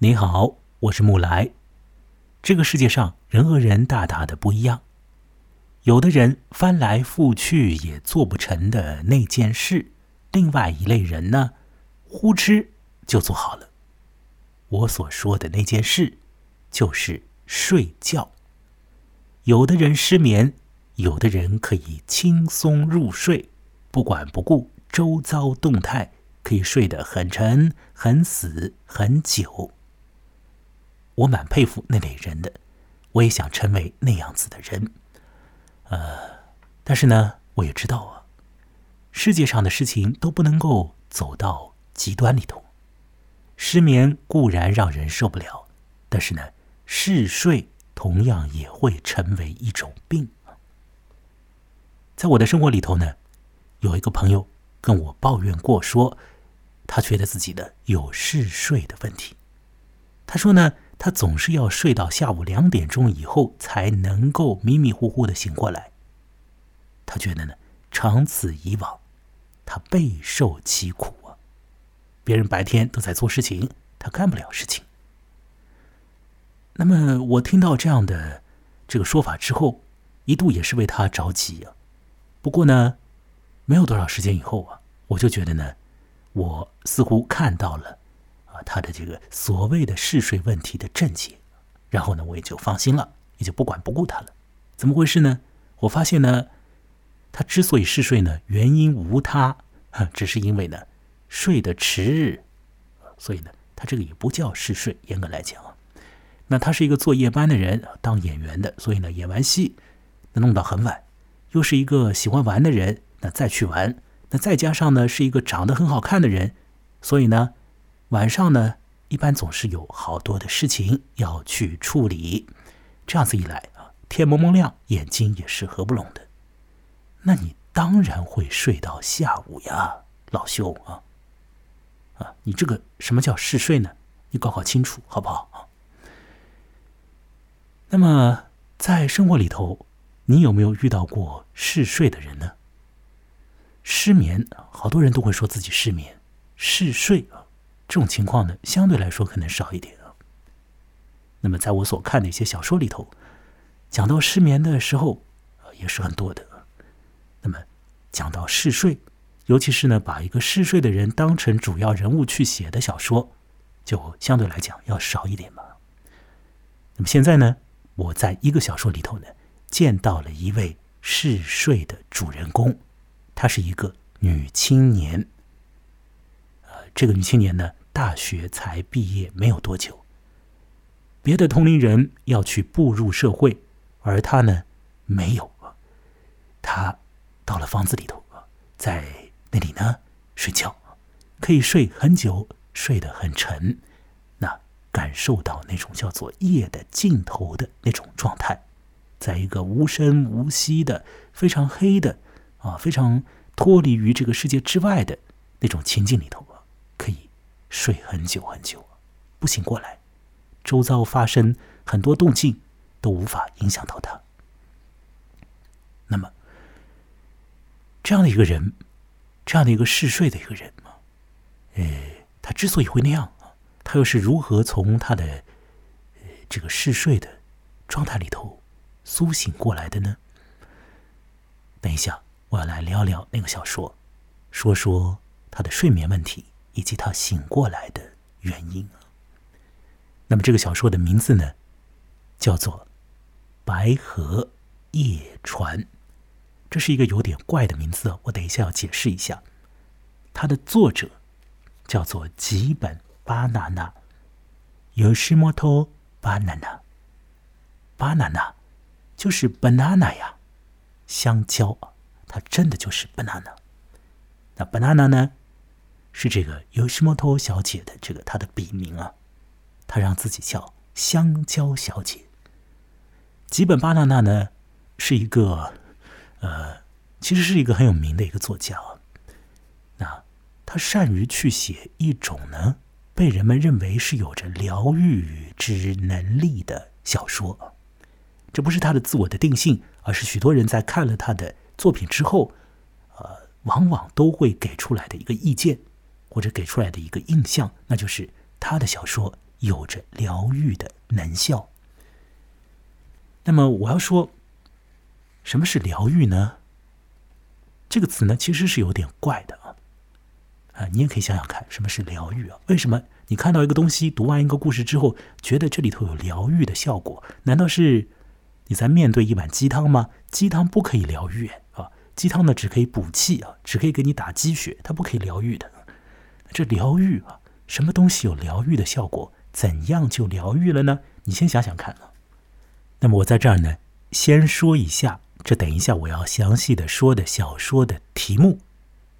你好，我是木来。这个世界上人和人大大的不一样，有的人翻来覆去也做不成的那件事，另外一类人呢，呼哧就做好了。我所说的那件事，就是睡觉。有的人失眠，有的人可以轻松入睡，不管不顾周遭动态，可以睡得很沉、很死、很久。我蛮佩服那类人的，我也想成为那样子的人。呃，但是呢，我也知道啊，世界上的事情都不能够走到极端里头。失眠固然让人受不了，但是呢，嗜睡同样也会成为一种病。在我的生活里头呢，有一个朋友跟我抱怨过，说他觉得自己的有嗜睡的问题。他说呢。他总是要睡到下午两点钟以后才能够迷迷糊糊的醒过来。他觉得呢，长此以往，他备受其苦啊。别人白天都在做事情，他干不了事情。那么我听到这样的这个说法之后，一度也是为他着急啊。不过呢，没有多少时间以后啊，我就觉得呢，我似乎看到了。他的这个所谓的嗜睡问题的症结，然后呢，我也就放心了，也就不管不顾他了。怎么回事呢？我发现呢，他之所以嗜睡呢，原因无他，只是因为呢睡得迟，所以呢，他这个也不叫嗜睡。严格来讲啊，那他是一个做夜班的人，当演员的，所以呢，演完戏那弄到很晚，又是一个喜欢玩的人，那再去玩，那再加上呢是一个长得很好看的人，所以呢。晚上呢，一般总是有好多的事情要去处理，这样子一来啊，天蒙蒙亮，眼睛也是合不拢的。那你当然会睡到下午呀，老兄啊，啊，你这个什么叫嗜睡呢？你搞搞清楚好不好？那么在生活里头，你有没有遇到过嗜睡的人呢？失眠，好多人都会说自己失眠，嗜睡。这种情况呢，相对来说可能少一点啊。那么，在我所看的一些小说里头，讲到失眠的时候，也是很多的。那么，讲到嗜睡，尤其是呢，把一个嗜睡的人当成主要人物去写的小说，就相对来讲要少一点嘛。那么现在呢，我在一个小说里头呢，见到了一位嗜睡的主人公，她是一个女青年。呃，这个女青年呢。大学才毕业没有多久，别的同龄人要去步入社会，而他呢，没有啊他到了房子里头在那里呢睡觉，可以睡很久，睡得很沉，那感受到那种叫做夜的尽头的那种状态，在一个无声无息的、非常黑的啊，非常脱离于这个世界之外的那种情境里头。睡很久很久，不醒过来，周遭发生很多动静都无法影响到他。那么，这样的一个人，这样的一个嗜睡的一个人，呃，他之所以会那样，他又是如何从他的呃这个嗜睡的状态里头苏醒过来的呢？等一下，我要来聊聊那个小说，说说他的睡眠问题。以及他醒过来的原因啊。那么这个小说的名字呢，叫做《白河夜船》，这是一个有点怪的名字我等一下要解释一下。它的作者叫做吉本巴纳纳，有什么托巴纳纳？巴纳纳就是 banana 呀，香蕉啊，它真的就是 banana。那 banana 呢？是这个尤西莫托小姐的这个她的笔名啊，她让自己叫香蕉小姐。吉本巴纳纳呢是一个呃，其实是一个很有名的一个作家啊。那他善于去写一种呢被人们认为是有着疗愈之能力的小说。这不是他的自我的定性，而是许多人在看了他的作品之后，呃，往往都会给出来的一个意见。或者给出来的一个印象，那就是他的小说有着疗愈的能效。那么我要说，什么是疗愈呢？这个词呢，其实是有点怪的啊。啊，你也可以想想看，什么是疗愈啊？为什么你看到一个东西，读完一个故事之后，觉得这里头有疗愈的效果？难道是你在面对一碗鸡汤吗？鸡汤不可以疗愈啊！鸡汤呢，只可以补气啊，只可以给你打鸡血，它不可以疗愈的。这疗愈啊，什么东西有疗愈的效果？怎样就疗愈了呢？你先想想看啊。那么我在这儿呢，先说一下，这等一下我要详细的说的小说的题目《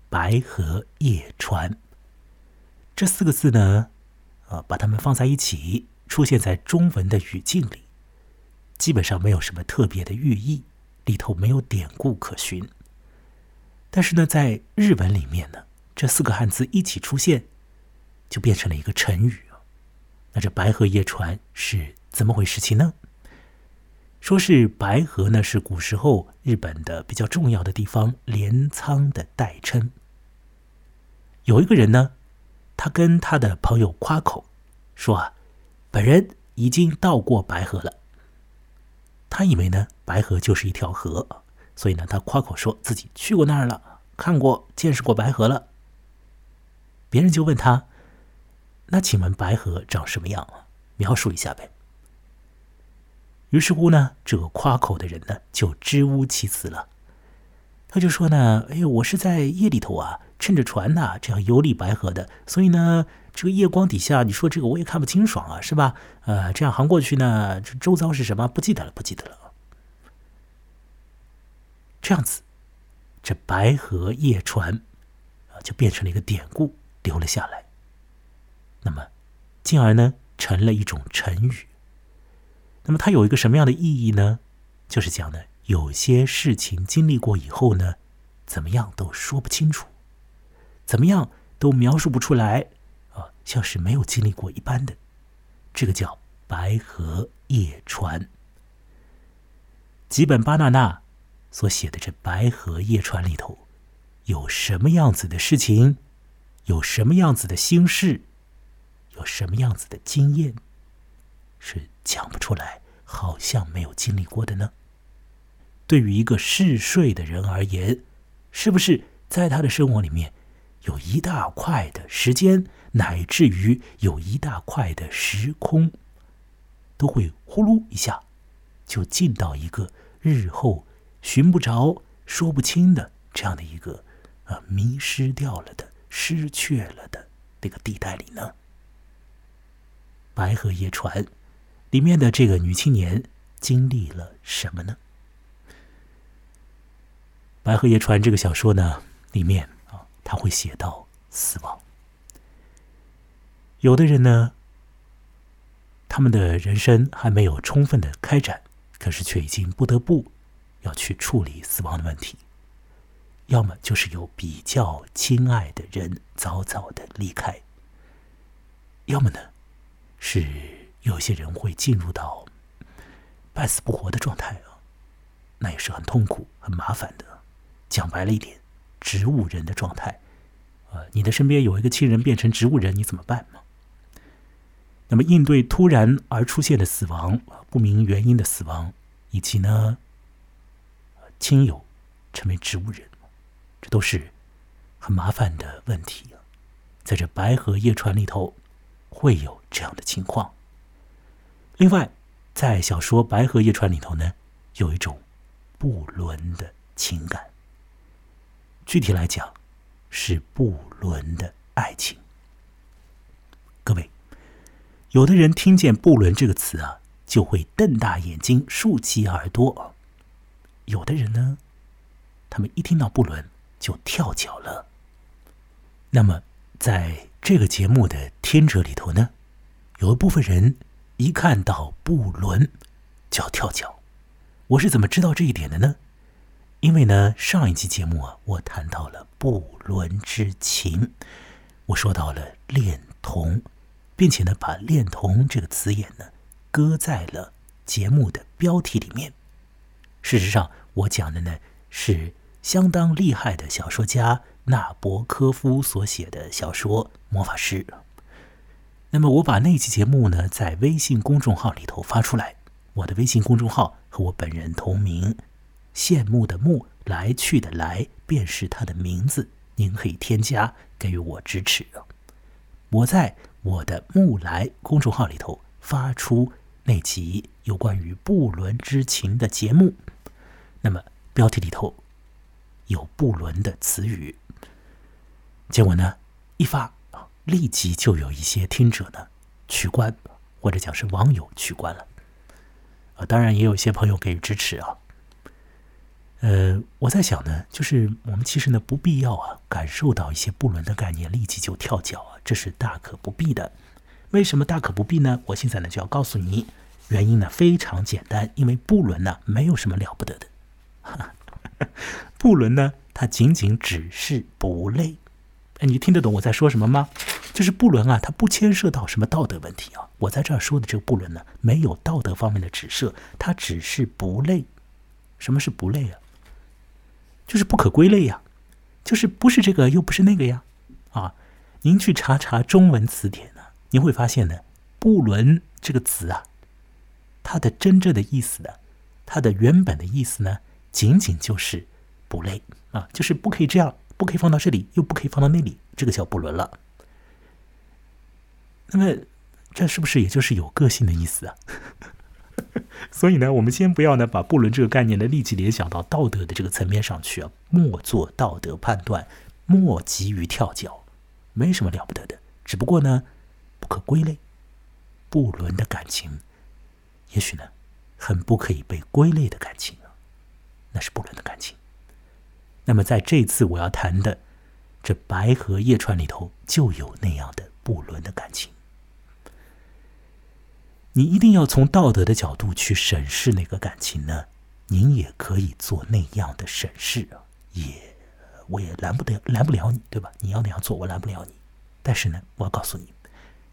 白河夜船》这四个字呢，啊，把它们放在一起，出现在中文的语境里，基本上没有什么特别的寓意，里头没有典故可循。但是呢，在日文里面呢，这四个汉字一起出现，就变成了一个成语。那这白河夜船是怎么回事情呢？说是白河呢，是古时候日本的比较重要的地方镰仓的代称。有一个人呢，他跟他的朋友夸口说啊，本人已经到过白河了。他以为呢，白河就是一条河，所以呢，他夸口说自己去过那儿了，看过、见识过白河了。别人就问他，那请问白河长什么样啊？描述一下呗。于是乎呢，这个夸口的人呢就支吾其词了。他就说呢：“哎呦，我是在夜里头啊，趁着船呐这样游历白河的，所以呢，这个夜光底下，你说这个我也看不清爽啊，是吧？呃，这样航过去呢，这周遭是什么？不记得了，不记得了。这样子，这白河夜船啊，就变成了一个典故，留了下来。那么，进而呢，成了一种成语。”那么它有一个什么样的意义呢？就是讲呢，有些事情经历过以后呢，怎么样都说不清楚，怎么样都描述不出来，啊，像是没有经历过一般的。这个叫白河夜船。吉本巴纳纳所写的这白河夜船里头，有什么样子的事情，有什么样子的心事，有什么样子的经验。是讲不出来，好像没有经历过的呢。对于一个嗜睡的人而言，是不是在他的生活里面有一大块的时间，乃至于有一大块的时空，都会呼噜一下就进到一个日后寻不着、说不清的这样的一个啊迷失掉了的、失去了的那个地带里呢？白鹤夜船。里面的这个女青年经历了什么呢？《白鹤夜船》这个小说呢，里面啊，他会写到死亡。有的人呢，他们的人生还没有充分的开展，可是却已经不得不要去处理死亡的问题。要么就是有比较亲爱的人早早的离开，要么呢是。有些人会进入到半死不活的状态啊，那也是很痛苦、很麻烦的。讲白了一点，植物人的状态，呃，你的身边有一个亲人变成植物人，你怎么办嘛？那么，应对突然而出现的死亡、不明原因的死亡，以及呢，亲友成为植物人，这都是很麻烦的问题啊。在这白河夜船里头，会有这样的情况。另外，在小说《白河夜船》里头呢，有一种不伦的情感。具体来讲，是不伦的爱情。各位，有的人听见“不伦”这个词啊，就会瞪大眼睛、竖起耳朵；有的人呢，他们一听到“不伦”就跳脚了。那么，在这个节目的听者里头呢，有一部分人。一看到不伦，就要跳脚。我是怎么知道这一点的呢？因为呢，上一期节目啊，我谈到了不伦之情，我说到了恋童，并且呢，把恋童这个词眼呢，搁在了节目的标题里面。事实上，我讲的呢，是相当厉害的小说家纳博科夫所写的小说《魔法师》。那么我把那期节目呢，在微信公众号里头发出来，我的微信公众号和我本人同名，羡慕的慕，来去的来，便是他的名字，您可以添加，给予我支持我在我的木来公众号里头发出那集有关于不伦之情的节目，那么标题里头有不伦的词语，结果呢，一发。立即就有一些听者呢取关，或者讲是网友取关了，啊，当然也有一些朋友给予支持啊。呃，我在想呢，就是我们其实呢不必要啊感受到一些不伦的概念，立即就跳脚啊，这是大可不必的。为什么大可不必呢？我现在呢就要告诉你，原因呢非常简单，因为不伦呢没有什么了不得的，不伦呢它仅仅只是不累。哎，你听得懂我在说什么吗？就是不伦啊，它不牵涉到什么道德问题啊。我在这儿说的这个不伦呢，没有道德方面的指涉，它只是不类。什么是不类啊？就是不可归类呀，就是不是这个又不是那个呀。啊，您去查查中文词典呢，您会发现呢，不伦这个词啊，它的真正的意思呢，它的原本的意思呢，仅仅就是不类啊，就是不可以这样，不可以放到这里，又不可以放到那里，这个叫不伦了。那么，这是不是也就是有个性的意思啊？所以呢，我们先不要呢把不伦这个概念呢立即联想到道德的这个层面上去啊，莫做道德判断，莫急于跳脚，没什么了不得的。只不过呢，不可归类。不伦的感情，也许呢，很不可以被归类的感情，那是不伦的感情。那么在这次我要谈的这《白河夜船》里头，就有那样的不伦的感情。你一定要从道德的角度去审视那个感情呢？您也可以做那样的审视啊，也我也拦不得拦不了你，对吧？你要那样做，我拦不了你。但是呢，我要告诉你，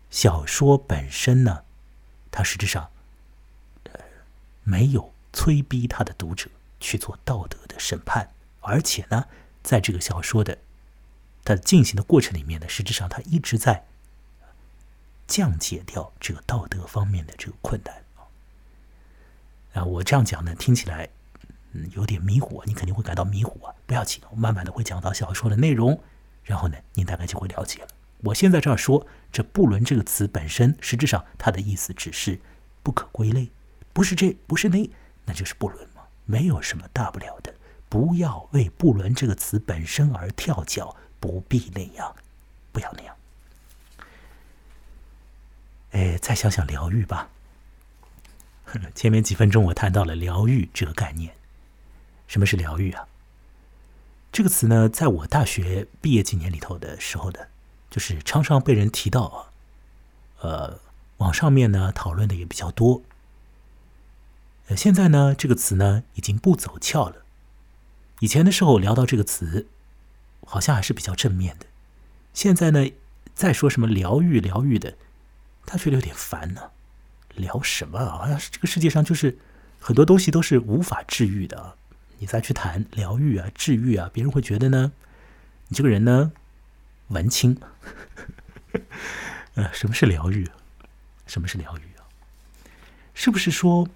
小说本身呢，它实质上呃没有催逼他的读者去做道德的审判，而且呢，在这个小说的它进行的过程里面呢，实质上它一直在。降解掉这个道德方面的这个困难啊！我这样讲呢，听起来嗯有点迷糊，你肯定会感到迷糊啊。不要紧，我慢慢的会讲到小说的内容，然后呢，你大概就会了解了。我现在这儿说，这“不伦”这个词本身，实质上它的意思只是不可归类，不是这，不是那，那就是不伦，没有什么大不了的。不要为“不伦”这个词本身而跳脚，不必那样，不要那样。哎，再想想疗愈吧。前面几分钟我谈到了疗愈这个概念。什么是疗愈啊？这个词呢，在我大学毕业几年里头的时候的，就是常常被人提到啊。呃，网上面呢讨论的也比较多。呃，现在呢这个词呢已经不走俏了。以前的时候聊到这个词，好像还是比较正面的。现在呢，再说什么疗愈疗愈的。他觉得有点烦呢，聊什么啊？好像是这个世界上就是很多东西都是无法治愈的。你再去谈疗愈啊、治愈啊，别人会觉得呢，你这个人呢，文青。呃，什么是疗愈？什么是疗愈啊？是不是说，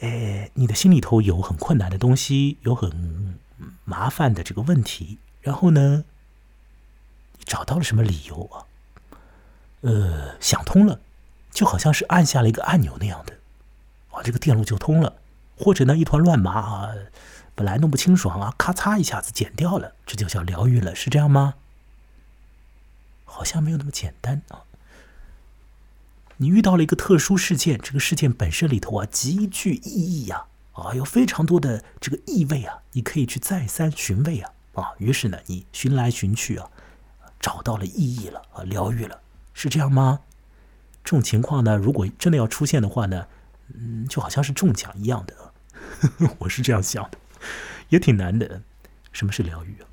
哎，你的心里头有很困难的东西，有很麻烦的这个问题，然后呢，找到了什么理由啊？呃，想通了，就好像是按下了一个按钮那样的，啊，这个电路就通了。或者呢，一团乱麻啊，本来弄不清爽啊，咔嚓一下子剪掉了，这就叫疗愈了，是这样吗？好像没有那么简单啊。你遇到了一个特殊事件，这个事件本身里头啊，极具意义呀，啊，有非常多的这个意味啊，你可以去再三寻味啊，啊，于是呢，你寻来寻去啊，找到了意义了啊，疗愈了。是这样吗？这种情况呢，如果真的要出现的话呢，嗯，就好像是中奖一样的。我是这样想的，也挺难的。什么是疗愈啊？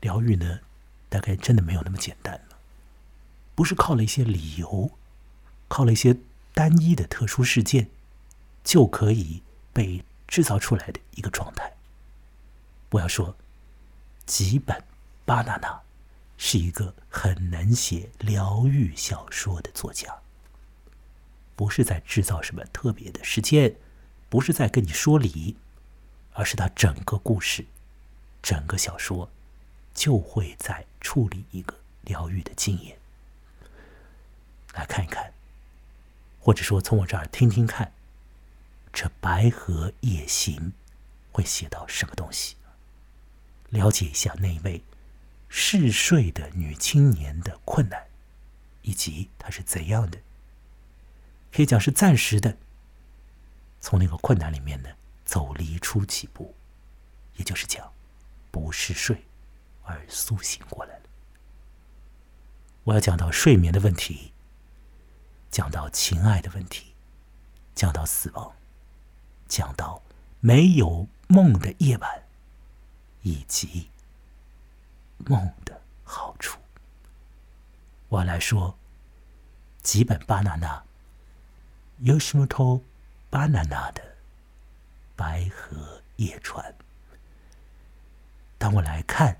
疗愈呢，大概真的没有那么简单，不是靠了一些理由，靠了一些单一的特殊事件就可以被制造出来的一个状态。我要说，吉本巴纳纳。是一个很能写疗愈小说的作家。不是在制造什么特别的事件，不是在跟你说理，而是他整个故事、整个小说就会在处理一个疗愈的经验。来看一看，或者说从我这儿听听看，这《白河夜行》会写到什么东西？了解一下那位嗜睡的女青年的困难，以及她是怎样的。可以讲是暂时的，从那个困难里面呢走离出几步，也就是讲，不是睡，而苏醒过来了。我要讲到睡眠的问题，讲到情爱的问题，讲到死亡，讲到没有梦的夜晚，以及梦的好处。我来说吉本巴纳纳。有什么托巴纳纳的《白河夜船》？当我来看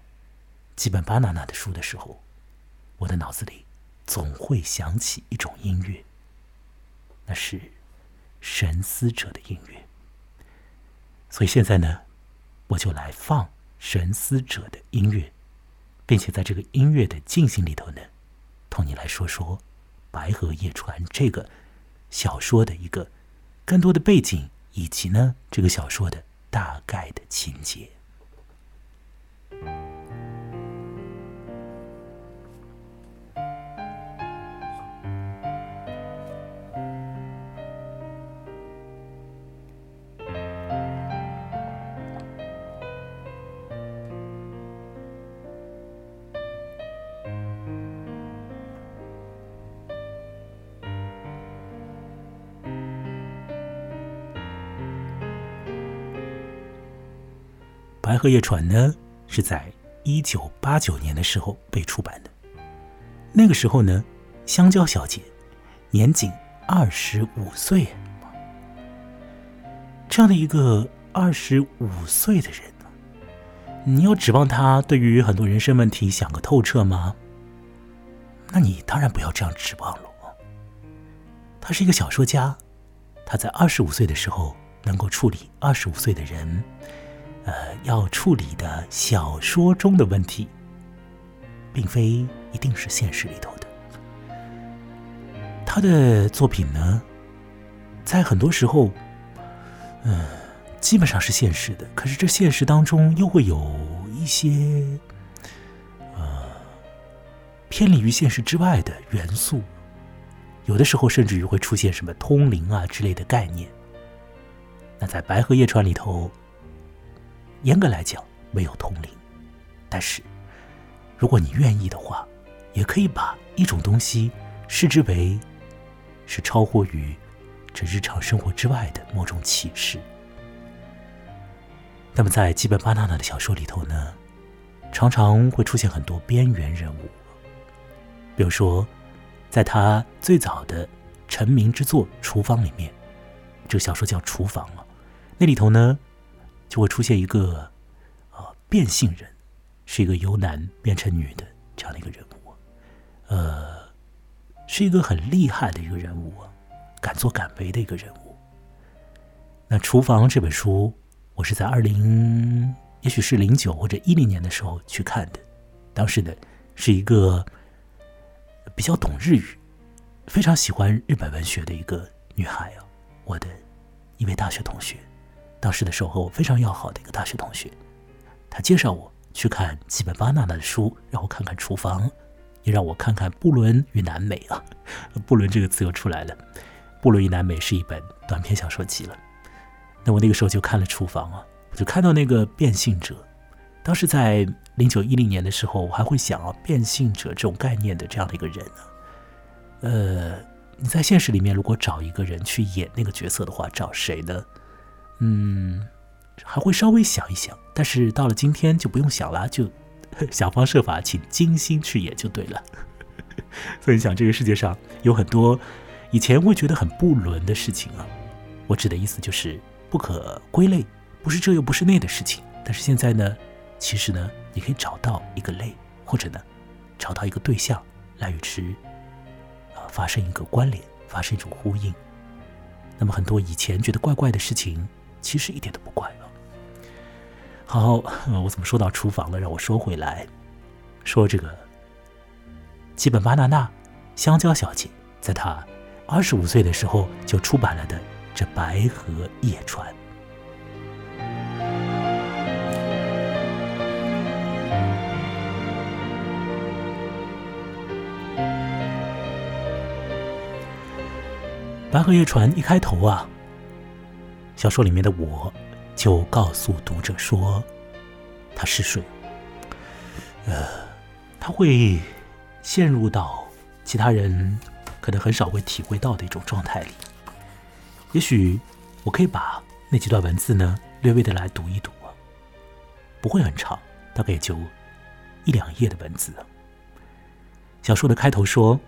基本巴纳纳的书的时候，我的脑子里总会想起一种音乐，那是神思者的音乐。所以现在呢，我就来放神思者的音乐，并且在这个音乐的进行里头呢，同你来说说《白河夜船》这个。小说的一个更多的背景，以及呢，这个小说的大概的情节。《白鹤夜船》呢，是在一九八九年的时候被出版的。那个时候呢，香蕉小姐年仅二十五岁。这样的一个二十五岁的人，你要指望他对于很多人生问题想个透彻吗？那你当然不要这样指望了。他是一个小说家，他在二十五岁的时候能够处理二十五岁的人。呃，要处理的小说中的问题，并非一定是现实里头的。他的作品呢，在很多时候，嗯，基本上是现实的。可是这现实当中又会有一些，呃，偏离于现实之外的元素。有的时候甚至于会出现什么通灵啊之类的概念。那在《白河夜船》里头。严格来讲，没有通灵，但是，如果你愿意的话，也可以把一种东西视之为是超乎于这日常生活之外的某种启示。那么，在基本巴纳纳的小说里头呢，常常会出现很多边缘人物，比如说，在他最早的成名之作《厨房》里面，这个小说叫《厨房》了，那里头呢。就会出现一个，呃，变性人，是一个由男变成女的这样的一个人物，呃，是一个很厉害的一个人物，敢作敢为的一个人物。那《厨房》这本书，我是在二零，也许是零九或者一零年的时候去看的，当时呢，是一个比较懂日语，非常喜欢日本文学的一个女孩啊，我的一位大学同学。当时的时候和我非常要好的一个大学同学，他介绍我去看基本巴纳纳的书，让我看看厨房，也让我看看布伦与南美啊。布伦这个词又出来了，布伦与南美是一本短篇小说集了。那我那个时候就看了厨房啊，我就看到那个变性者。当时在零九一零年的时候，我还会想啊，变性者这种概念的这样的一个人呢，呃，你在现实里面如果找一个人去演那个角色的话，找谁呢？嗯，还会稍微想一想，但是到了今天就不用想了，就想方设法请精心去演就对了。所以想这个世界上有很多以前会觉得很不伦的事情啊，我指的意思就是不可归类，不是这又不是那的事情。但是现在呢，其实呢，你可以找到一个类，或者呢，找到一个对象来与之啊发生一个关联，发生一种呼应。那么很多以前觉得怪怪的事情，其实一点都不怪了。好，我怎么说到厨房了？让我说回来，说这个基本巴纳纳香蕉小姐，在她二十五岁的时候就出版了的这《白河夜船》。《白河夜船》一开头啊，小说里面的我就告诉读者说，他嗜睡，呃，他会陷入到其他人可能很少会体会到的一种状态里。也许我可以把那几段文字呢略微的来读一读啊，不会很长，大概也就一两页的文字。小说的开头说：“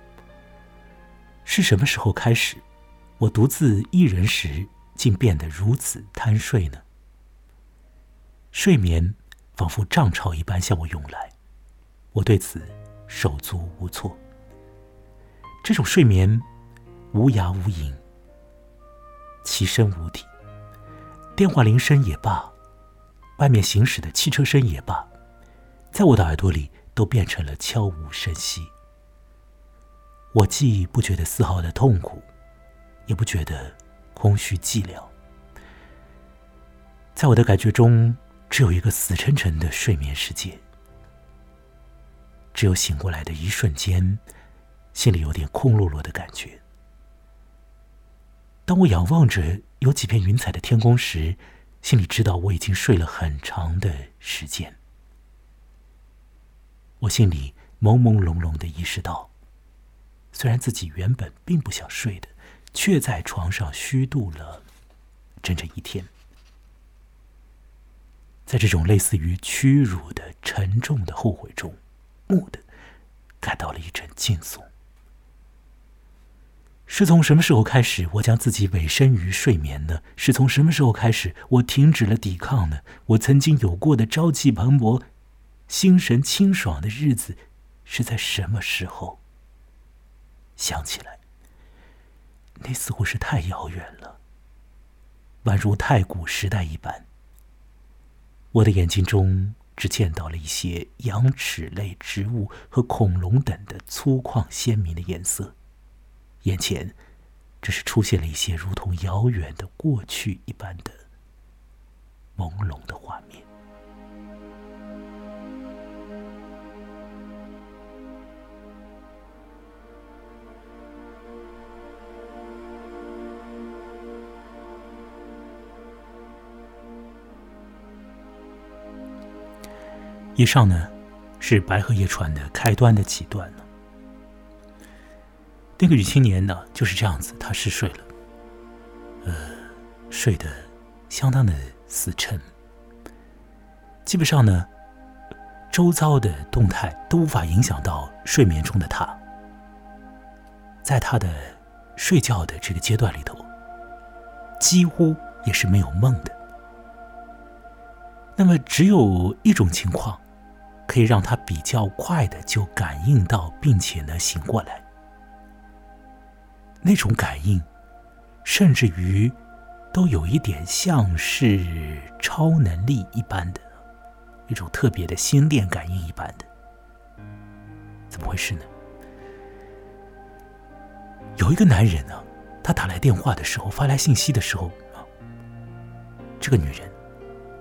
是什么时候开始？”我独自一人时，竟变得如此贪睡呢？睡眠仿佛涨潮一般向我涌来，我对此手足无措。这种睡眠无涯无影，其身无体。电话铃声也罢，外面行驶的汽车声也罢，在我的耳朵里都变成了悄无声息。我既不觉得丝毫的痛苦。也不觉得空虚寂寥，在我的感觉中，只有一个死沉沉的睡眠世界。只有醒过来的一瞬间，心里有点空落落的感觉。当我仰望着有几片云彩的天空时，心里知道我已经睡了很长的时间。我心里朦朦胧胧的意识到，虽然自己原本并不想睡的。却在床上虚度了整整一天，在这种类似于屈辱的沉重的后悔中，蓦地感到了一阵惊悚。是从什么时候开始，我将自己委身于睡眠呢？是从什么时候开始，我停止了抵抗呢？我曾经有过的朝气蓬勃、心神清爽的日子，是在什么时候想起来？那似乎是太遥远了，宛如太古时代一般。我的眼睛中只见到了一些羊齿类植物和恐龙等的粗犷鲜明的颜色，眼前只是出现了一些如同遥远的过去一般的朦胧的画面。以上呢，是《白鹤夜船》的开端的几段呢。那个女青年呢，就是这样子，她嗜睡了，呃，睡得相当的死沉，基本上呢，周遭的动态都无法影响到睡眠中的她。在她的睡觉的这个阶段里头，几乎也是没有梦的。那么，只有一种情况。可以让他比较快的就感应到，并且呢醒过来。那种感应，甚至于都有一点像是超能力一般的，一种特别的心电感应一般的。怎么回事呢？有一个男人呢，他打来电话的时候，发来信息的时候啊，这个女人，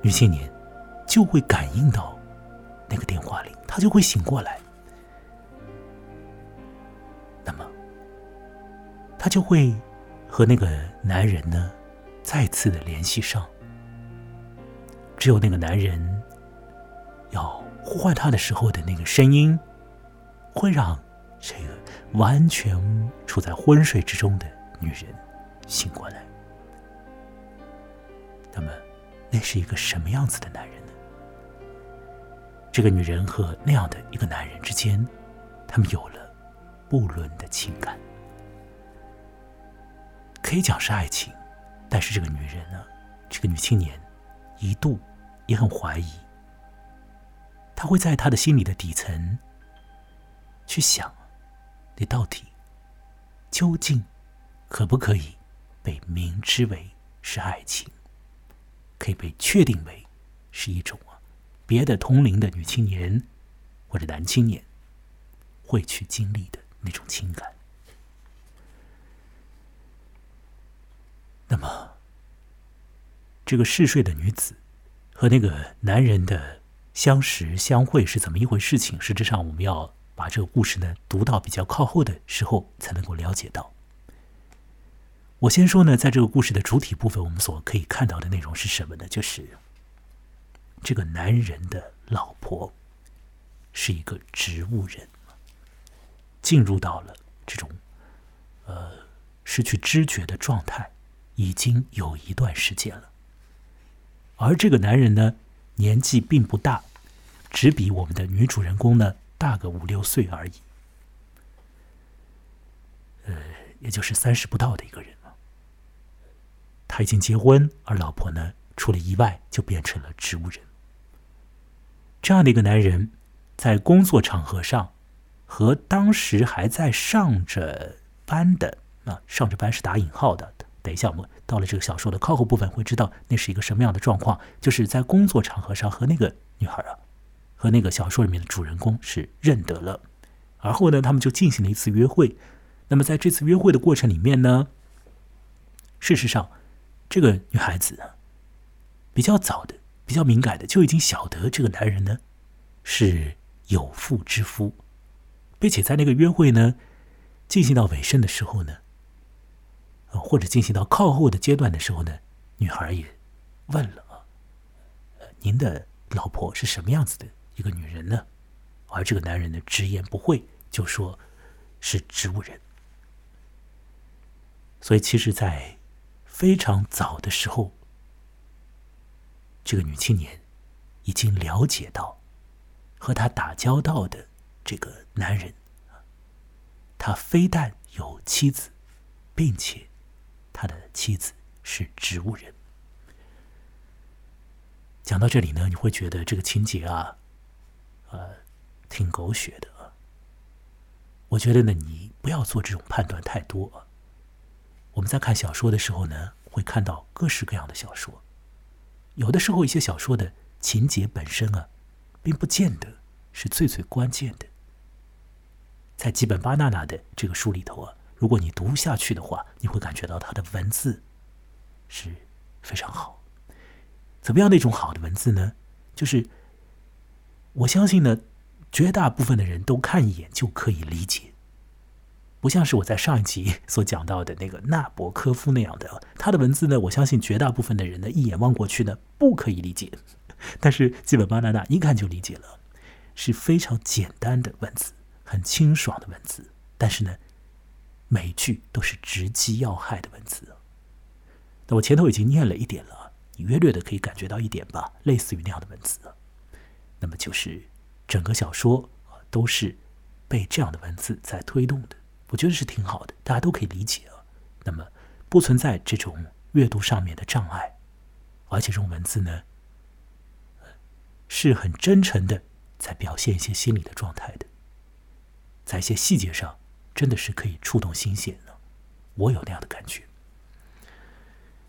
女青年就会感应到。那个电话里，他就会醒过来。那么，他就会和那个男人呢再次的联系上。只有那个男人要呼唤他的时候的那个声音，会让这个完全处在昏睡之中的女人醒过来。那么，那是一个什么样子的男人？这个女人和那样的一个男人之间，他们有了不伦的情感，可以讲是爱情。但是这个女人呢，这个女青年一度也很怀疑，她会在她的心里的底层去想，你到底究竟可不可以被明知为是爱情，可以被确定为是一种别的同龄的女青年或者男青年会去经历的那种情感？那么，这个嗜睡的女子和那个男人的相识相会是怎么一回事情？实质上，我们要把这个故事呢读到比较靠后的时候，才能够了解到。我先说呢，在这个故事的主体部分，我们所可以看到的内容是什么呢？就是这个男人的老婆是一个植物人，进入到了这种呃失去知觉的状态。已经有一段时间了，而这个男人呢，年纪并不大，只比我们的女主人公呢大个五六岁而已，呃，也就是三十不到的一个人了。他已经结婚，而老婆呢出了意外，就变成了植物人。这样的一个男人，在工作场合上，和当时还在上着班的啊，上着班是打引号的。等一下，我们到了这个小说的靠后部分，会知道那是一个什么样的状况。就是在工作场合上和那个女孩啊，和那个小说里面的主人公是认得了，而后呢，他们就进行了一次约会。那么在这次约会的过程里面呢，事实上，这个女孩子，比较早的、比较敏感的，就已经晓得这个男人呢是有妇之夫，并且在那个约会呢进行到尾声的时候呢。或者进行到靠后的阶段的时候呢，女孩也问了啊，您的老婆是什么样子的一个女人呢？而这个男人呢，直言不讳，就说是植物人。所以，其实，在非常早的时候，这个女青年已经了解到，和他打交道的这个男人，他非但有妻子，并且。他的妻子是植物人。讲到这里呢，你会觉得这个情节啊，呃，挺狗血的。我觉得呢，你不要做这种判断太多。我们在看小说的时候呢，会看到各式各样的小说，有的时候一些小说的情节本身啊，并不见得是最最关键的。在基本巴纳纳的这个书里头啊。如果你读下去的话，你会感觉到他的文字是非常好。怎么样的一种好的文字呢？就是我相信呢，绝大部分的人都看一眼就可以理解，不像是我在上一集所讲到的那个纳博科夫那样的，他的文字呢，我相信绝大部分的人呢，一眼望过去呢，不可以理解。但是基本巴纳纳一看就理解了，是非常简单的文字，很清爽的文字，但是呢。每句都是直击要害的文字。那我前头已经念了一点了，你约略的可以感觉到一点吧，类似于那样的文字。那么就是整个小说，都是被这样的文字在推动的。我觉得是挺好的，大家都可以理解啊。那么不存在这种阅读上面的障碍，而且这种文字呢，是很真诚的，在表现一些心理的状态的，在一些细节上。真的是可以触动心弦的，我有那样的感觉。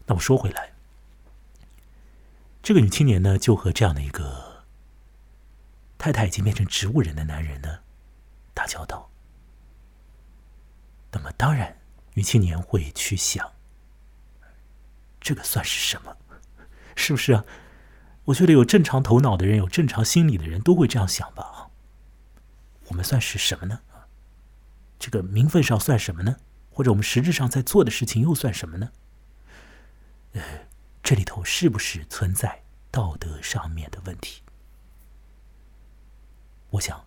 那么说回来，这个女青年呢，就和这样的一个太太已经变成植物人的男人呢打交道。那么当然，女青年会去想，这个算是什么？是不是啊？我觉得有正常头脑的人，有正常心理的人都会这样想吧？我们算是什么呢？这个名分上算什么呢？或者我们实质上在做的事情又算什么呢？呃，这里头是不是存在道德上面的问题？我想，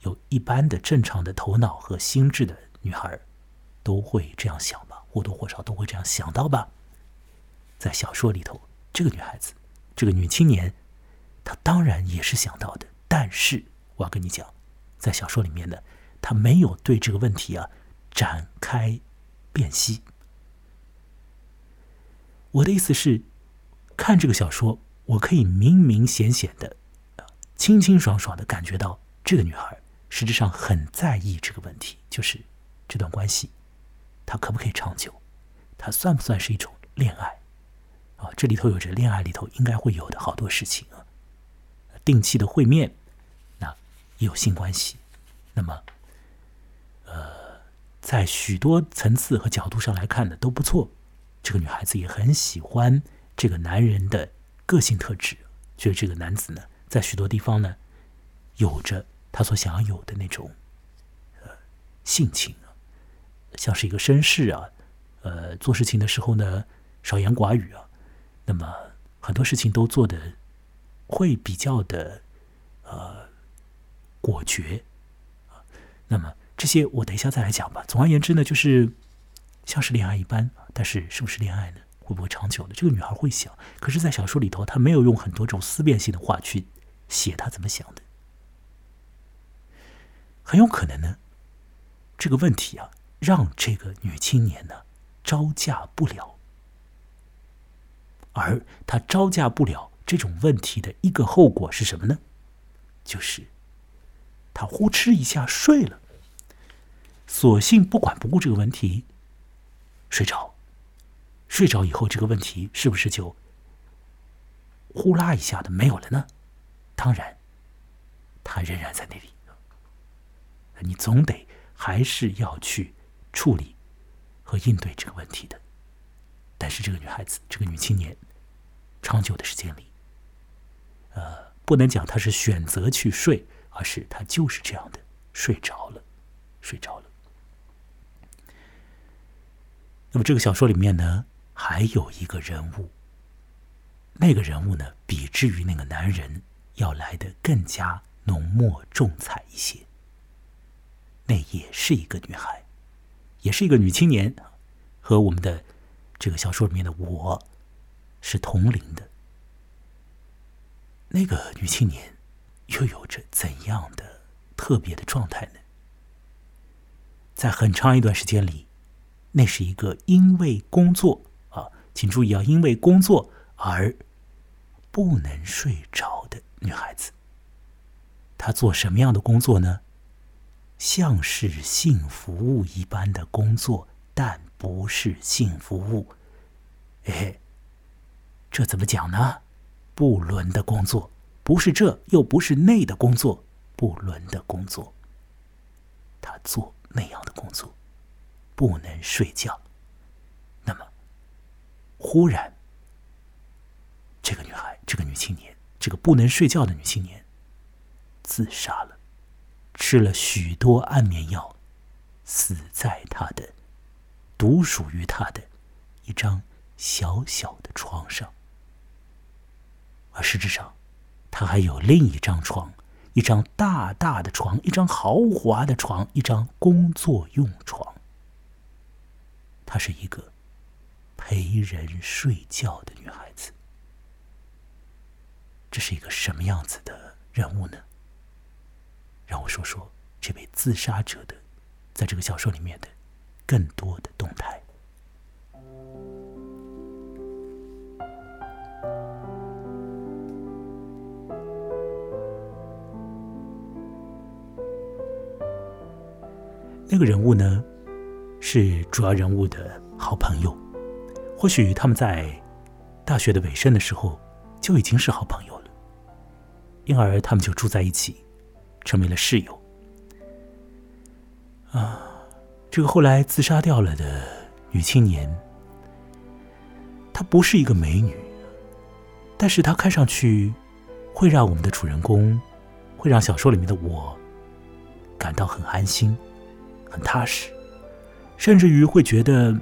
有一般的正常的头脑和心智的女孩都会这样想吧，或多或少都会这样想到吧。在小说里头，这个女孩子，这个女青年，她当然也是想到的。但是我要跟你讲，在小说里面呢。她没有对这个问题啊展开辨析。我的意思是，看这个小说，我可以明明显显的、清清爽爽的感觉到，这个女孩实质上很在意这个问题，就是这段关系，它可不可以长久？它算不算是一种恋爱？啊，这里头有着恋爱里头应该会有的好多事情啊，定期的会面，那也有性关系。那么，呃，在许多层次和角度上来看呢，都不错。这个女孩子也很喜欢这个男人的个性特质，觉得这个男子呢，在许多地方呢，有着他所想要有的那种呃性情，像是一个绅士啊，呃，做事情的时候呢，少言寡语啊。那么很多事情都做的会比较的呃果决啊。那么这些我等一下再来讲吧。总而言之呢，就是像是恋爱一般，但是是不是恋爱呢？会不会长久呢？这个女孩会想。可是，在小说里头，她没有用很多种思辨性的话去写她怎么想的。很有可能呢，这个问题啊，让这个女青年呢招架不了。而他招架不了这种问题的一个后果是什么呢？就是他呼哧一下睡了，索性不管不顾这个问题，睡着。睡着以后，这个问题是不是就呼啦一下的没有了呢？当然，他仍然在那里。你总得还是要去处理和应对这个问题的。但是这个女孩子，这个女青年，长久的时间里，呃，不能讲她是选择去睡，而是她就是这样的睡着了，睡着了。那么这个小说里面呢，还有一个人物，那个人物呢，比之于那个男人要来的更加浓墨重彩一些。那也是一个女孩，也是一个女青年，和我们的。这个小说里面的我，是同龄的。那个女青年又有着怎样的特别的状态呢？在很长一段时间里，那是一个因为工作啊，请注意啊，因为工作而不能睡着的女孩子。她做什么样的工作呢？像是性服务一般的工作，但。不是性服务，哎，这怎么讲呢？不伦的工作，不是这又不是那的工作，不伦的工作。他做那样的工作，不能睡觉。那么，忽然，这个女孩，这个女青年，这个不能睡觉的女青年，自杀了，吃了许多安眠药，死在她的。独属于他的一张小小的床上，而实质上，他还有另一张床，一张大大的床，一张豪华的床，一张工作用床。她是一个陪人睡觉的女孩子。这是一个什么样子的人物呢？让我说说这位自杀者的，在这个小说里面的。更多的动态。那个人物呢，是主要人物的好朋友。或许他们在大学的尾声的时候就已经是好朋友了，因而他们就住在一起，成为了室友。啊。这个后来自杀掉了的女青年，她不是一个美女，但是她看上去会让我们的主人公，会让小说里面的我感到很安心、很踏实，甚至于会觉得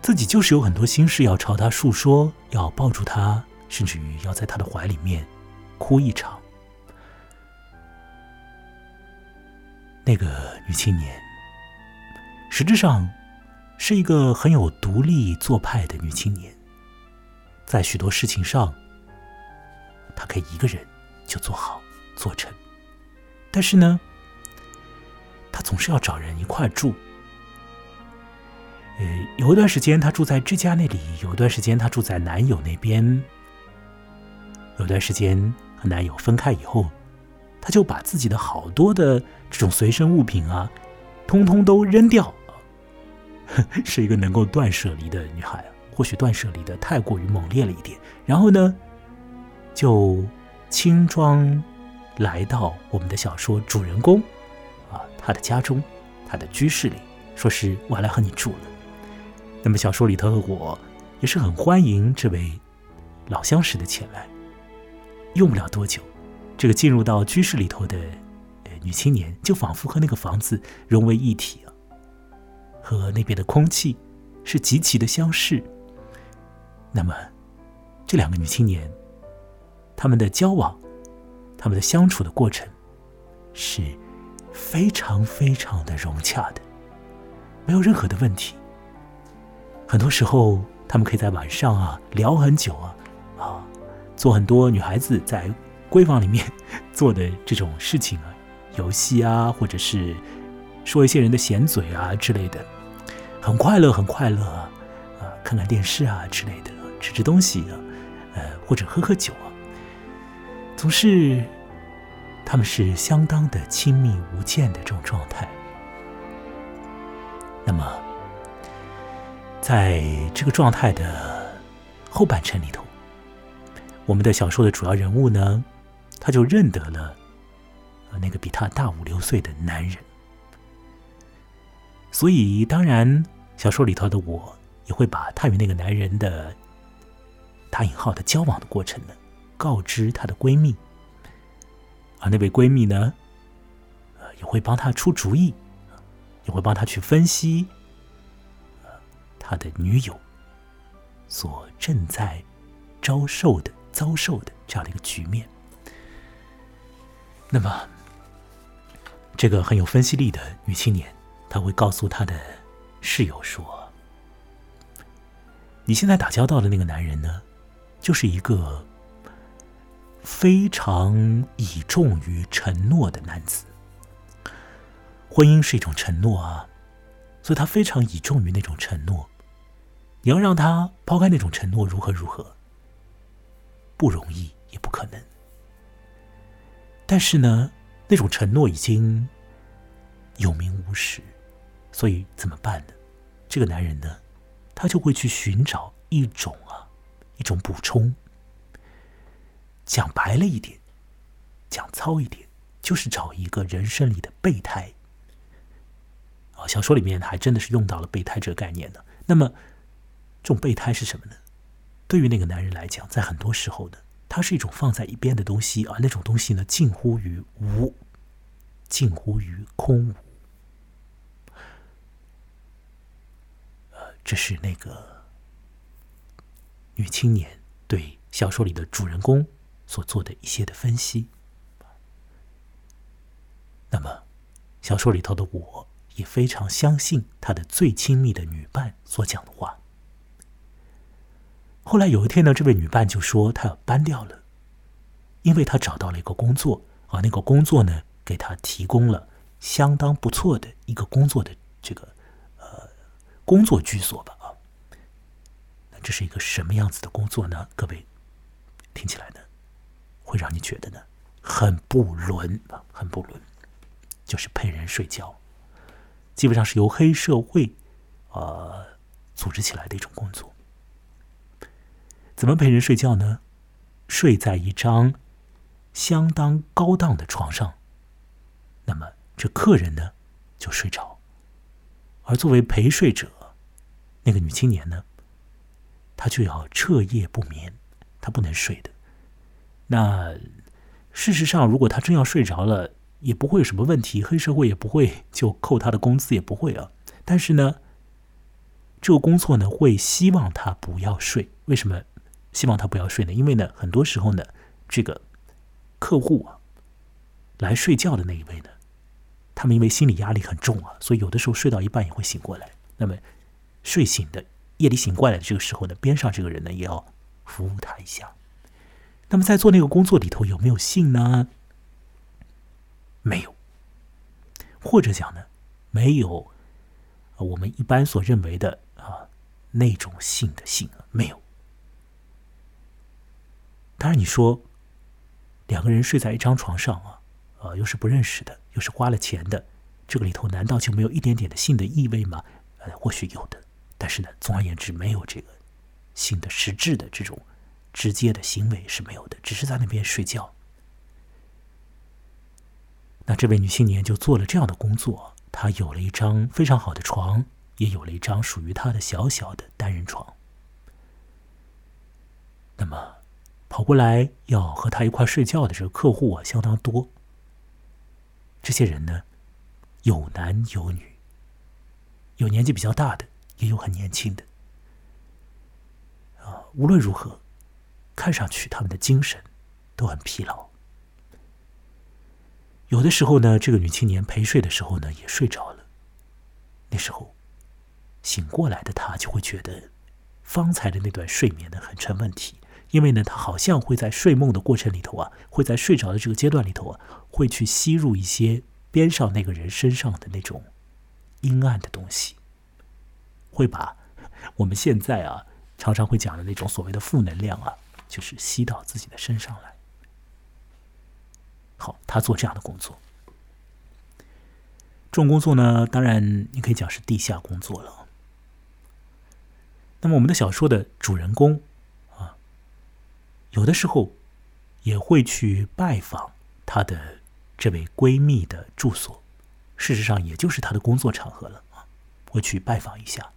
自己就是有很多心事要朝她诉说，要抱住她，甚至于要在她的怀里面哭一场。那个女青年。实质上，是一个很有独立做派的女青年，在许多事情上，她可以一个人就做好做成。但是呢，她总是要找人一块住。呃，有一段时间她住在这家那里，有一段时间她住在男友那边，有段时间和男友分开以后，她就把自己的好多的这种随身物品啊，通通都扔掉，是一个能够断舍离的女孩。或许断舍离的太过于猛烈了一点，然后呢，就轻装来到我们的小说主人公啊他的家中，他的居室里，说是我来和你住了。那么小说里头的我也是很欢迎这位老相识的前来。用不了多久，这个进入到居室里头的呃女青年就仿佛和那个房子融为一体啊，和那边的空气是极其的相似。那么，这两个女青年，他们的交往，他们的相处的过程，是非常非常的融洽的，没有任何的问题。很多时候，他们可以在晚上啊聊很久啊，啊，做很多女孩子在闺房里面做的这种事情啊，游戏啊，或者是说一些人的闲嘴啊之类的，很快乐，很快乐啊，啊，看看电视啊之类的。吃吃东西啊，呃，或者喝喝酒啊，总是他们是相当的亲密无间的这种状态。那么，在这个状态的后半程里头，我们的小说的主要人物呢，他就认得了那个比他大五六岁的男人，所以当然，小说里头的我也会把他与那个男人的。打引号的交往的过程呢，告知她的闺蜜，而那位闺蜜呢，呃，也会帮她出主意，也会帮她去分析，呃，他的女友所正在遭受的、遭受的这样的一个局面。那么，这个很有分析力的女青年，她会告诉她的室友说：“你现在打交道的那个男人呢？”就是一个非常倚重于承诺的男子。婚姻是一种承诺啊，所以他非常倚重于那种承诺。你要让他抛开那种承诺，如何如何，不容易，也不可能。但是呢，那种承诺已经有名无实，所以怎么办呢？这个男人呢，他就会去寻找一种啊。一种补充，讲白了一点，讲糙一点，就是找一个人生里的备胎。啊，小说里面还真的是用到了备胎这个概念呢。那么，这种备胎是什么呢？对于那个男人来讲，在很多时候呢，它是一种放在一边的东西，而那种东西呢，近乎于无，近乎于空无。呃，这是那个。女青年对小说里的主人公所做的一些的分析，那么小说里头的我也非常相信他的最亲密的女伴所讲的话。后来有一天呢，这位女伴就说她要搬掉了，因为她找到了一个工作，而那个工作呢，给她提供了相当不错的一个工作的这个呃工作居所吧啊。这是一个什么样子的工作呢？各位，听起来呢，会让你觉得呢，很不伦啊，很不伦，就是陪人睡觉，基本上是由黑社会呃组织起来的一种工作。怎么陪人睡觉呢？睡在一张相当高档的床上，那么这客人呢就睡着，而作为陪睡者，那个女青年呢。她就要彻夜不眠，她不能睡的。那事实上，如果她真要睡着了，也不会有什么问题，黑社会也不会就扣她的工资，也不会啊。但是呢，这个工作呢，会希望她不要睡。为什么希望他不要睡呢？因为呢，很多时候呢，这个客户啊，来睡觉的那一位呢，他们因为心理压力很重啊，所以有的时候睡到一半也会醒过来。那么睡醒的。夜里醒过来的这个时候呢，边上这个人呢也要服务他一下。那么在做那个工作里头有没有性呢？没有，或者讲呢，没有我们一般所认为的啊那种性的性没有。当然你说两个人睡在一张床上啊，呃，又是不认识的，又是花了钱的，这个里头难道就没有一点点的性的意味吗？呃，或许有的，但是呢，总而言之，没有这个性的实质的这种直接的行为是没有的，只是在那边睡觉。那这位女青年就做了这样的工作，她有了一张非常好的床，也有了一张属于她的小小的单人床。那么，跑过来要和他一块睡觉的这个客户啊，相当多。这些人呢，有男有女，有年纪比较大的，也有很年轻的。啊，无论如何，看上去他们的精神都很疲劳。有的时候呢，这个女青年陪睡的时候呢，也睡着了。那时候醒过来的她就会觉得，方才的那段睡眠呢很成问题，因为呢，他好像会在睡梦的过程里头啊，会在睡着的这个阶段里头啊，会去吸入一些边上那个人身上的那种阴暗的东西，会把我们现在啊常常会讲的那种所谓的负能量啊，就是吸到自己的身上来。好，他做这样的工作，这种工作呢，当然你可以讲是地下工作了。那么我们的小说的主人公，有的时候也会去拜访她的这位闺蜜的住所，事实上也就是她的工作场合了啊，会去拜访一下。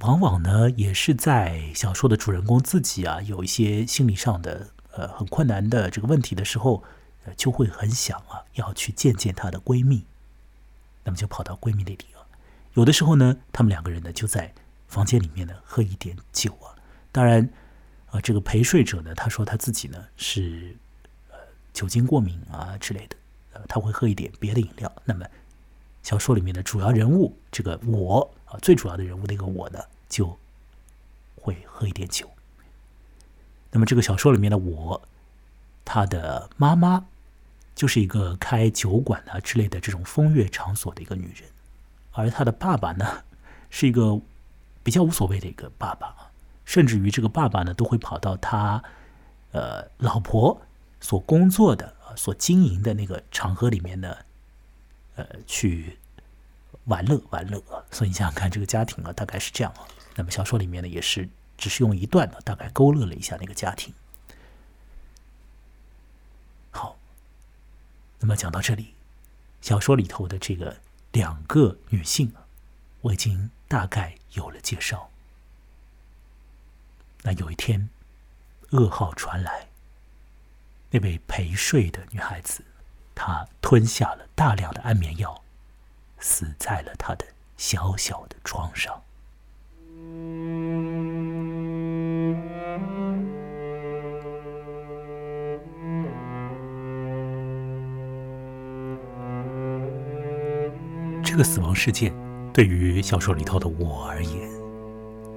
往往呢，也是在小说的主人公自己啊，有一些心理上的。呃，很困难的这个问题的时候，就会很想啊，要去见见她的闺蜜，那么就跑到闺蜜那里啊。有的时候呢，他们两个人呢就在房间里面呢喝一点酒啊。当然，啊，这个陪睡者呢，他说他自己呢是呃酒精过敏啊之类的，呃，他会喝一点别的饮料。那么小说里面的主要人物这个我啊，最主要的人物那个我呢，就会喝一点酒。那么这个小说里面的我，他的妈妈就是一个开酒馆啊之类的这种风月场所的一个女人，而他的爸爸呢，是一个比较无所谓的一个爸爸，甚至于这个爸爸呢都会跑到他呃老婆所工作的所经营的那个场合里面呢，呃去玩乐玩乐。所以你想想看，这个家庭啊大概是这样啊。那么小说里面呢也是。只是用一段呢，大概勾勒了一下那个家庭。好，那么讲到这里，小说里头的这个两个女性，我已经大概有了介绍。那有一天，噩耗传来，那位陪睡的女孩子，她吞下了大量的安眠药，死在了她的小小的床上。这个死亡事件对于小说里头的我而言，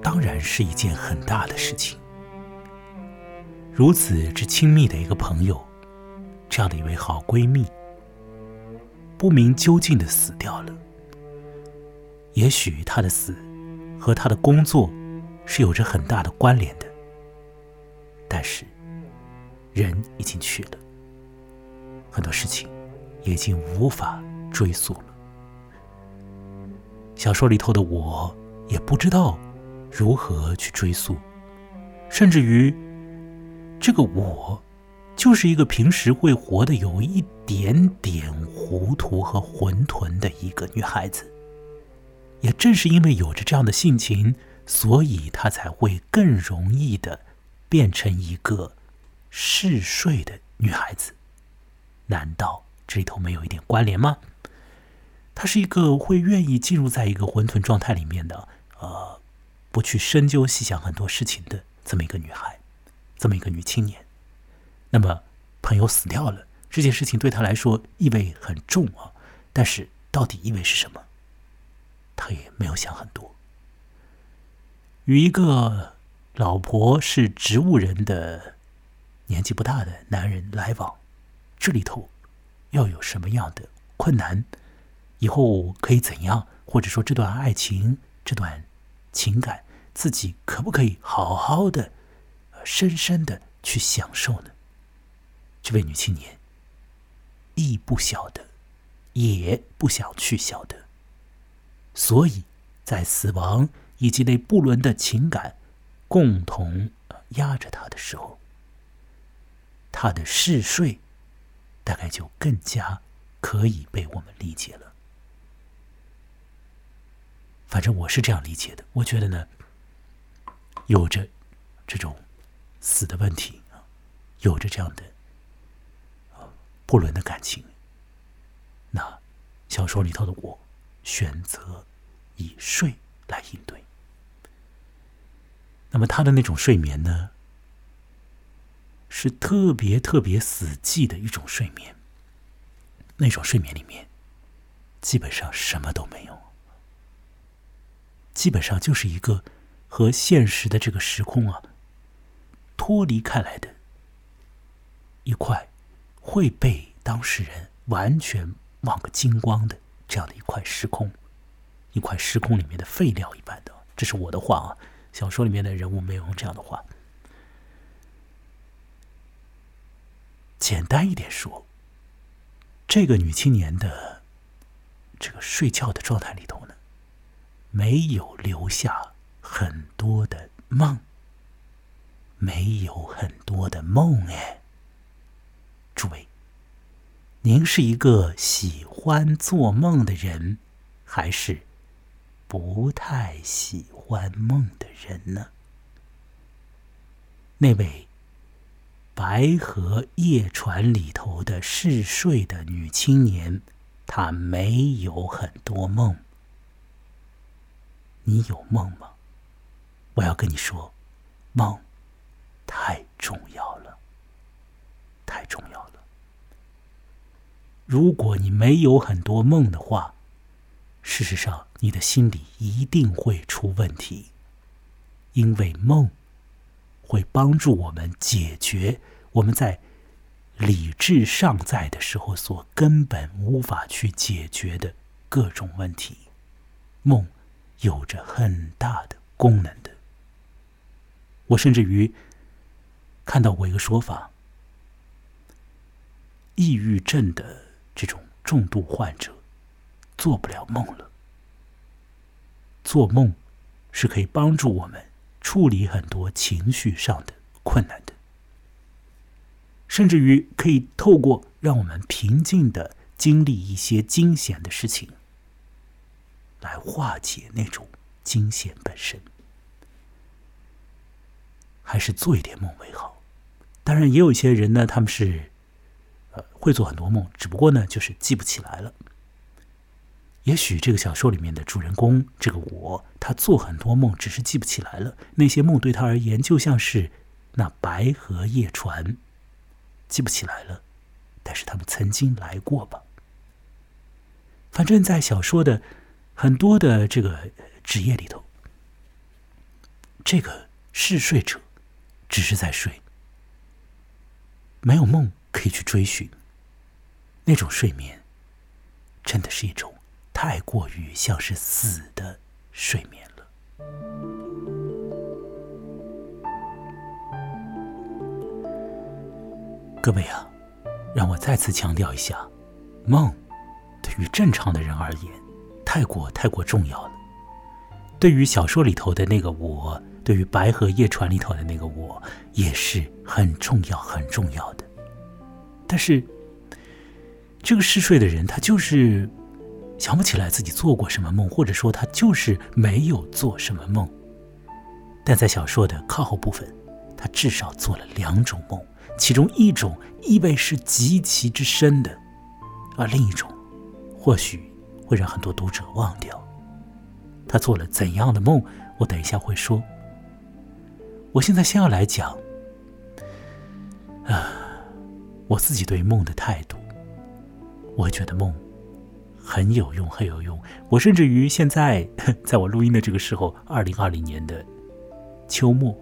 当然是一件很大的事情。如此之亲密的一个朋友，这样的一位好闺蜜，不明究竟的死掉了。也许她的死和她的工作是有着很大的关联的，但是人已经去了，很多事情也已经无法追溯了。小说里头的我也不知道如何去追溯，甚至于这个我就是一个平时会活得有一点点糊涂和混沌的一个女孩子。也正是因为有着这样的性情，所以她才会更容易的变成一个嗜睡的女孩子。难道这里头没有一点关联吗？她是一个会愿意进入在一个混沌状态里面的，呃，不去深究细想很多事情的这么一个女孩，这么一个女青年。那么朋友死掉了，这件事情对她来说意味很重啊。但是到底意味是什么？她也没有想很多。与一个老婆是植物人的年纪不大的男人来往，这里头要有什么样的困难？以后可以怎样？或者说，这段爱情、这段情感，自己可不可以好好的、深深的去享受呢？这位女青年亦不晓得，也不想去晓得。所以，在死亡以及那不伦的情感共同压着他的时候，他的嗜睡大概就更加可以被我们理解了。反正我是这样理解的，我觉得呢，有着这种死的问题啊，有着这样的不伦的感情，那小说里头的我选择以睡来应对。那么他的那种睡眠呢，是特别特别死寂的一种睡眠，那种睡眠里面基本上什么都没有。基本上就是一个和现实的这个时空啊脱离开来的一块会被当事人完全忘个精光的这样的一块时空，一块时空里面的废料一般的，这是我的话啊。小说里面的人物没有用这样的话。简单一点说，这个女青年的这个睡觉的状态里头呢。没有留下很多的梦，没有很多的梦哎。诸位，您是一个喜欢做梦的人，还是不太喜欢梦的人呢？那位《白河夜船》里头的嗜睡的女青年，她没有很多梦。你有梦吗？我要跟你说，梦太重要了，太重要了。如果你没有很多梦的话，事实上你的心里一定会出问题，因为梦会帮助我们解决我们在理智尚在的时候所根本无法去解决的各种问题。梦。有着很大的功能。我甚至于看到过一个说法：，抑郁症的这种重度患者做不了梦了。做梦是可以帮助我们处理很多情绪上的困难的，甚至于可以透过让我们平静的经历一些惊险的事情。来化解那种惊险本身，还是做一点梦为好。当然，也有一些人呢，他们是呃会做很多梦，只不过呢，就是记不起来了。也许这个小说里面的主人公这个我，他做很多梦，只是记不起来了。那些梦对他而言，就像是那白河夜船，记不起来了，但是他们曾经来过吧。反正，在小说的。很多的这个职业里头，这个嗜睡者只是在睡，没有梦可以去追寻。那种睡眠，真的是一种太过于像是死的睡眠了。各位啊，让我再次强调一下，梦对于正常的人而言。太过太过重要了。对于小说里头的那个我，对于《白河夜船》里头的那个我，也是很重要很重要的。但是，这个嗜睡的人，他就是想不起来自己做过什么梦，或者说他就是没有做什么梦。但在小说的靠后部分，他至少做了两种梦，其中一种意味是极其之深的，而另一种，或许。会让很多读者忘掉，他做了怎样的梦？我等一下会说。我现在先要来讲，啊，我自己对梦的态度。我觉得梦很有用，很有用。我甚至于现在，在我录音的这个时候，二零二零年的秋末，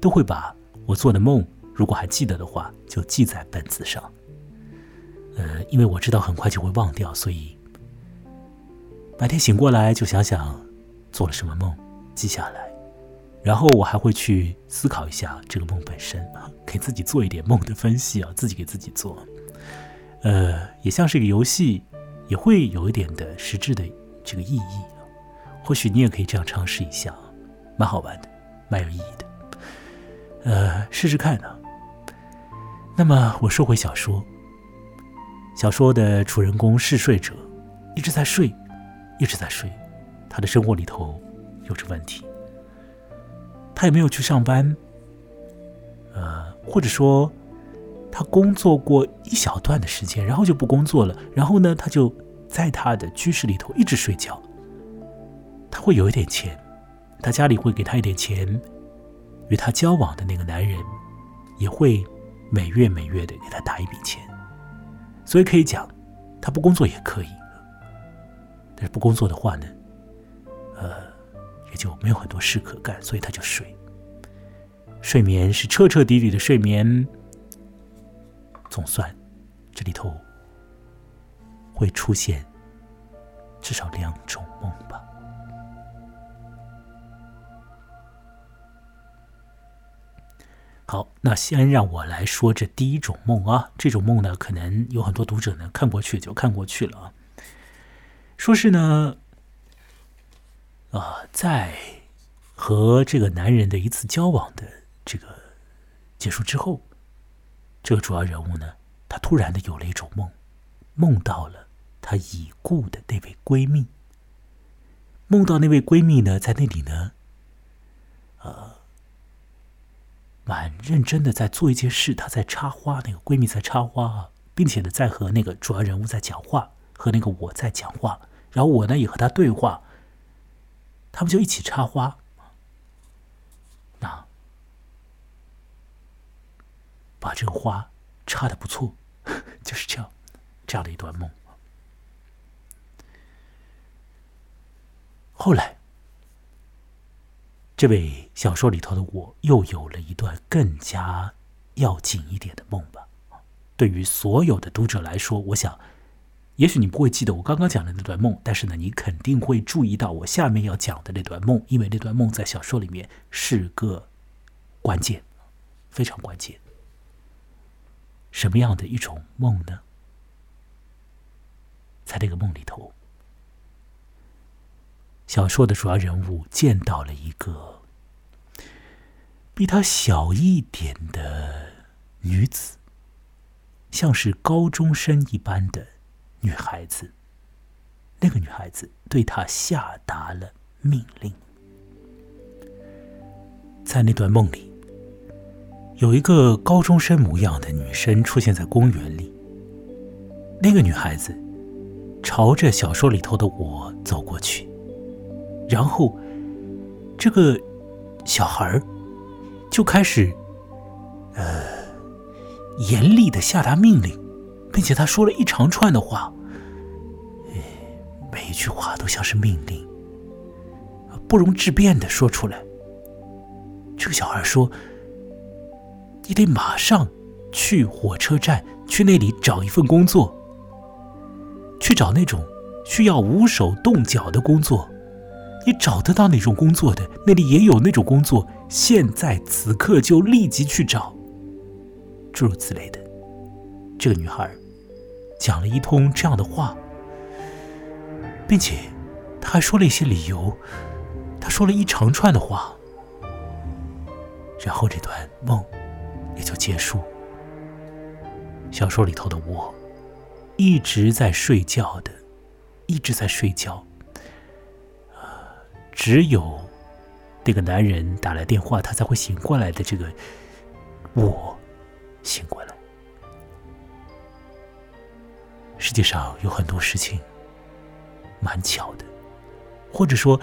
都会把我做的梦，如果还记得的话，就记在本子上。呃，因为我知道很快就会忘掉，所以。白天醒过来就想想做了什么梦，记下来，然后我还会去思考一下这个梦本身啊，给自己做一点梦的分析啊，自己给自己做。呃，也像是一个游戏，也会有一点的实质的这个意义。或许你也可以这样尝试一下，蛮好玩的，蛮有意义的。呃，试试看呢。那么我说回小说，小说的主人公嗜睡者一直在睡，一直在睡，他的生活里头有着问题，他也没有去上班，呃，或者说他工作过一小段的时间，然后就不工作了，然后呢，他就在他的居室里头一直睡觉。他会有一点钱，他家里会给他一点钱。与他交往的那个男人，也会每月每月的给他打一笔钱，所以可以讲，他不工作也可以。但是不工作的话呢，就没有很多事可干，所以他就睡。睡眠是彻彻底底的睡眠。总算，这里头会出现至少两种梦吧。好，那先让我来说这第一种梦啊。这种梦呢，可能有很多读者呢看过去就看过去了啊。说是呢，啊，在和这个男人的一次交往的这个结束之后，这个主要人物呢，他突然的有了一种梦，梦到了他已故的那位闺蜜，梦到那位闺蜜呢，在那里呢，呃。蛮认真的在做一件事，她在插花，那个闺蜜在插花啊，并且呢在和那个主要人物在讲话，和那个我在讲话，然后我呢也和她对话，他们就一起插花，那把这个花插的不错，就是这样，这样的一段梦。后来。这位小说里头的我又有了一段更加要紧一点的梦吧。对于所有的读者来说，我想，也许你不会记得我刚刚讲的那段梦，但是呢，你肯定会注意到我下面要讲的那段梦，因为那段梦在小说里面是个关键，非常关键。什么样的一种梦呢？在那个梦里头。小说的主要人物见到了一个比他小一点的女子，像是高中生一般的女孩子。那个女孩子对他下达了命令。在那段梦里，有一个高中生模样的女生出现在公园里。那个女孩子朝着小说里头的我走过去。然后，这个小孩儿就开始，呃，严厉的下达命令，并且他说了一长串的话，每一句话都像是命令，不容置辩的说出来。这个小孩说：“你得马上去火车站，去那里找一份工作，去找那种需要无手动脚的工作。”你找得到那种工作的，那里也有那种工作。现在此刻就立即去找，诸如此类的。这个女孩讲了一通这样的话，并且他还说了一些理由。他说了一长串的话，然后这段梦也就结束。小说里头的我一直在睡觉的，一直在睡觉。只有那个男人打来电话，他才会醒过来的。这个我醒过来。世界上有很多事情蛮巧的，或者说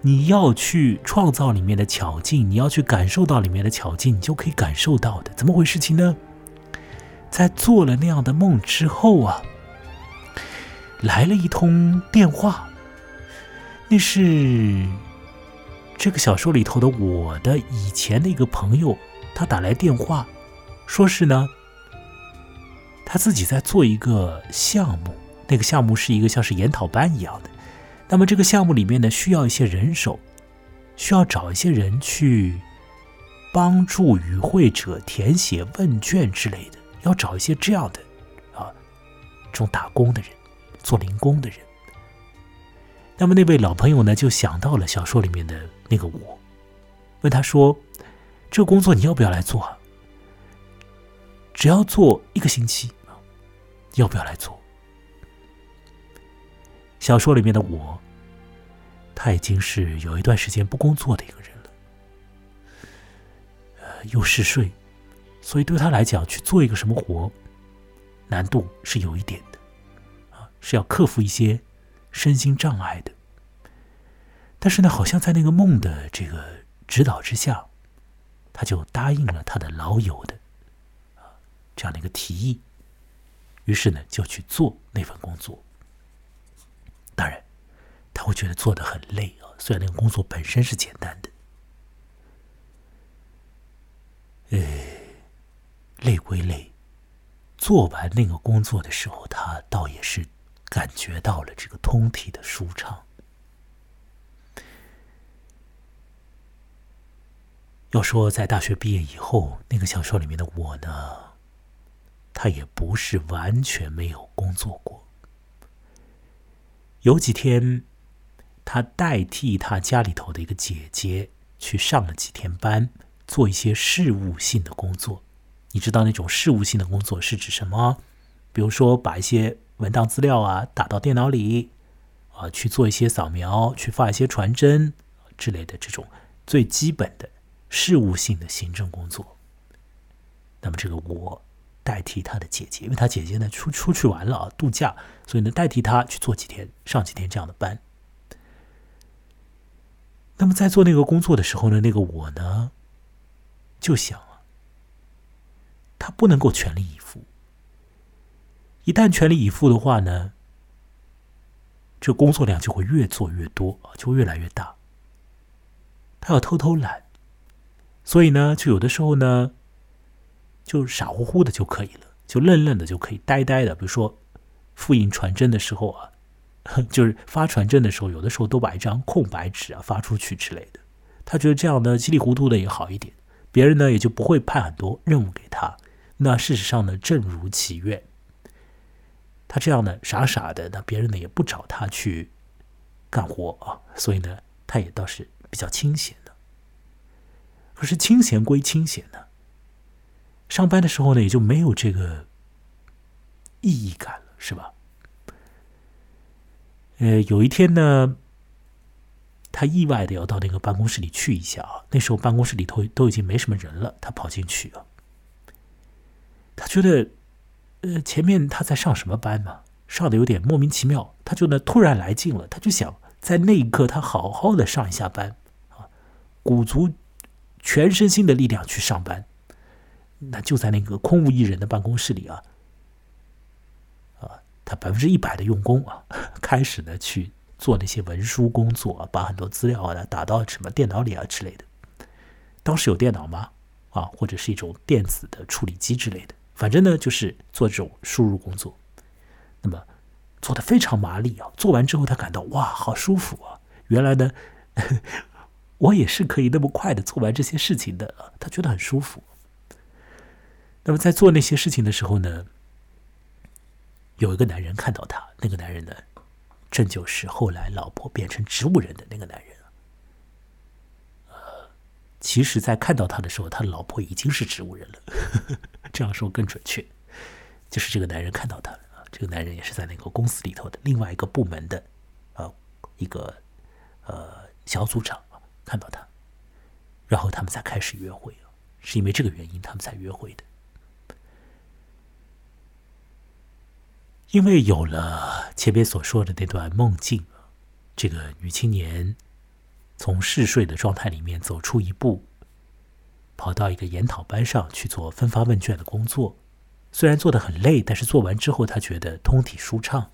你要去创造里面的巧劲，你要去感受到里面的巧劲，你就可以感受到的。怎么回事情呢？在做了那样的梦之后啊，来了一通电话。那是这个小说里头的我的以前的一个朋友，他打来电话，说是呢，他自己在做一个项目，那个项目是一个像是研讨班一样的。那么这个项目里面呢，需要一些人手，需要找一些人去帮助与会者填写问卷之类的，要找一些这样的啊这种打工的人，做零工的人。那么那位老朋友呢，就想到了小说里面的那个我，问他说：“这个工作你要不要来做？啊？只要做一个星期，要不要来做？”小说里面的我，他已经是有一段时间不工作的一个人了，呃，又嗜睡，所以对他来讲，去做一个什么活，难度是有一点的，啊，是要克服一些身心障碍的。但是呢，好像在那个梦的这个指导之下，他就答应了他的老友的啊这样的一个提议，于是呢，就去做那份工作。当然，他会觉得做的很累啊。虽然那个工作本身是简单的，哎，累归累，做完那个工作的时候，他倒也是感觉到了这个通体的舒畅。要说在大学毕业以后，那个小说里面的我呢，他也不是完全没有工作过。有几天，他代替他家里头的一个姐姐去上了几天班，做一些事务性的工作。你知道那种事务性的工作是指什么？比如说把一些文档资料啊打到电脑里，啊去做一些扫描，去发一些传真之类的这种最基本的事务性的行政工作。那么这个我。代替他的姐姐，因为他姐姐呢出出去玩了啊，度假，所以呢代替他去做几天、上几天这样的班。那么在做那个工作的时候呢，那个我呢就想啊，他不能够全力以赴。一旦全力以赴的话呢，这工作量就会越做越多啊，就越来越大。他要偷偷懒，所以呢，就有的时候呢。就傻乎乎的就可以了，就愣愣的就可以，呆呆的。比如说，复印传真的时候啊，就是发传真的时候，有的时候都把一张空白纸啊发出去之类的。他觉得这样呢，稀里糊涂的也好一点，别人呢也就不会派很多任务给他。那事实上呢，正如其愿，他这样呢傻傻的，那别人呢也不找他去干活啊，所以呢，他也倒是比较清闲的。可是清闲归清闲呢。上班的时候呢，也就没有这个意义感了，是吧？呃，有一天呢，他意外的要到那个办公室里去一下啊。那时候办公室里头都已经没什么人了，他跑进去啊。他觉得，呃，前面他在上什么班嘛，上的有点莫名其妙。他就呢突然来劲了，他就想在那一刻他好好的上一下班啊，鼓足全身心的力量去上班。那就在那个空无一人的办公室里啊，啊，他百分之一百的用功啊，开始呢去做那些文书工作啊，把很多资料啊打到什么电脑里啊之类的。当时有电脑吗？啊，或者是一种电子的处理机之类的，反正呢就是做这种输入工作。那么做的非常麻利啊，做完之后他感到哇，好舒服啊！原来呢，我也是可以那么快的做完这些事情的，他觉得很舒服。那么在做那些事情的时候呢，有一个男人看到他，那个男人呢，正就是后来老婆变成植物人的那个男人呃，其实，在看到他的时候，他老婆已经是植物人了，这样说更准确。就是这个男人看到他了，这个男人也是在那个公司里头的另外一个部门的呃一个呃小组长看到他，然后他们才开始约会，是因为这个原因他们才约会的。因为有了前面所说的那段梦境，这个女青年从嗜睡的状态里面走出一步，跑到一个研讨班上去做分发问卷的工作。虽然做的很累，但是做完之后她觉得通体舒畅。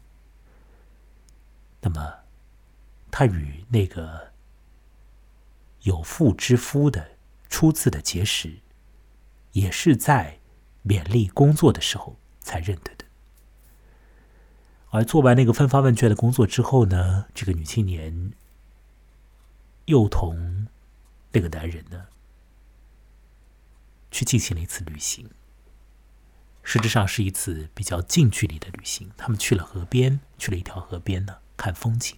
那么，她与那个有妇之夫的初次的结识，也是在勉力工作的时候才认得。而做完那个分发问卷的工作之后呢，这个女青年又同那个男人呢去进行了一次旅行。实质上是一次比较近距离的旅行。他们去了河边，去了一条河边呢，看风景。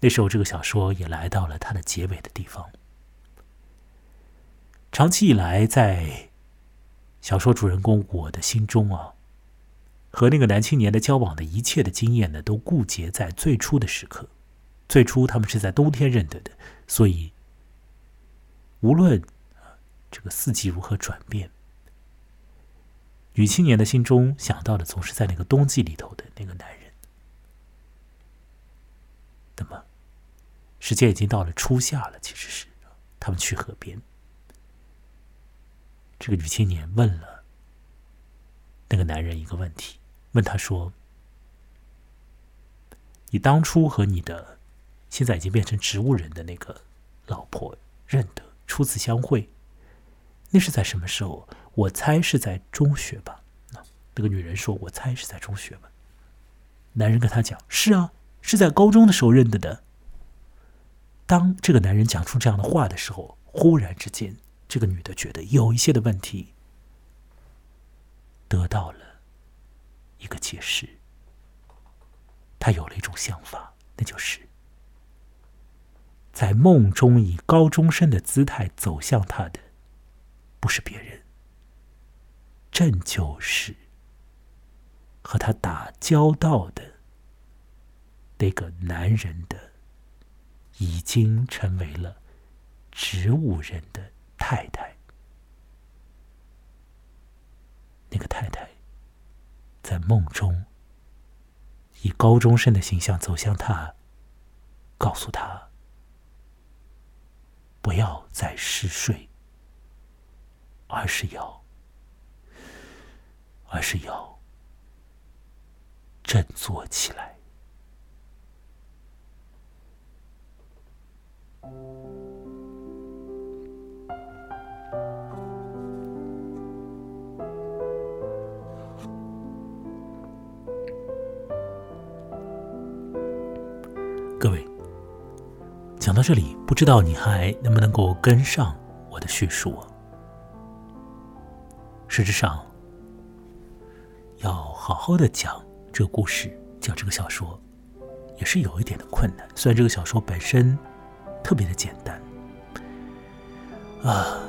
那时候，这个小说也来到了它的结尾的地方。长期以来，在小说主人公我的心中啊，和那个男青年的交往的一切的经验呢，都固结在最初的时刻。最初，他们是在冬天认得的，所以无论这个四季如何转变，女青年的心中想到的总是在那个冬季里头的那个男人。那么，时间已经到了初夏了，其实是他们去河边。这个女青年问了那个男人一个问题，问他说：“你当初和你的现在已经变成植物人的那个老婆认得，初次相会，那是在什么时候？我猜是在中学吧。”那个女人说：“我猜是在中学吧。”男人跟他讲：“是啊，是在高中的时候认得的。”当这个男人讲出这样的话的时候，忽然之间。这个女的觉得有一些的问题得到了一个解释，他有了一种想法，那就是在梦中以高中生的姿态走向他的，不是别人，正就是和他打交道的那个男人的，已经成为了植物人的。太太，那个太太，在梦中以高中生的形象走向他，告诉他不要再嗜睡，而是要，而是要振作起来。各位，讲到这里，不知道你还能不能够跟上我的叙述啊？实质上，要好好的讲这个故事，讲这个小说，也是有一点的困难。虽然这个小说本身特别的简单，啊，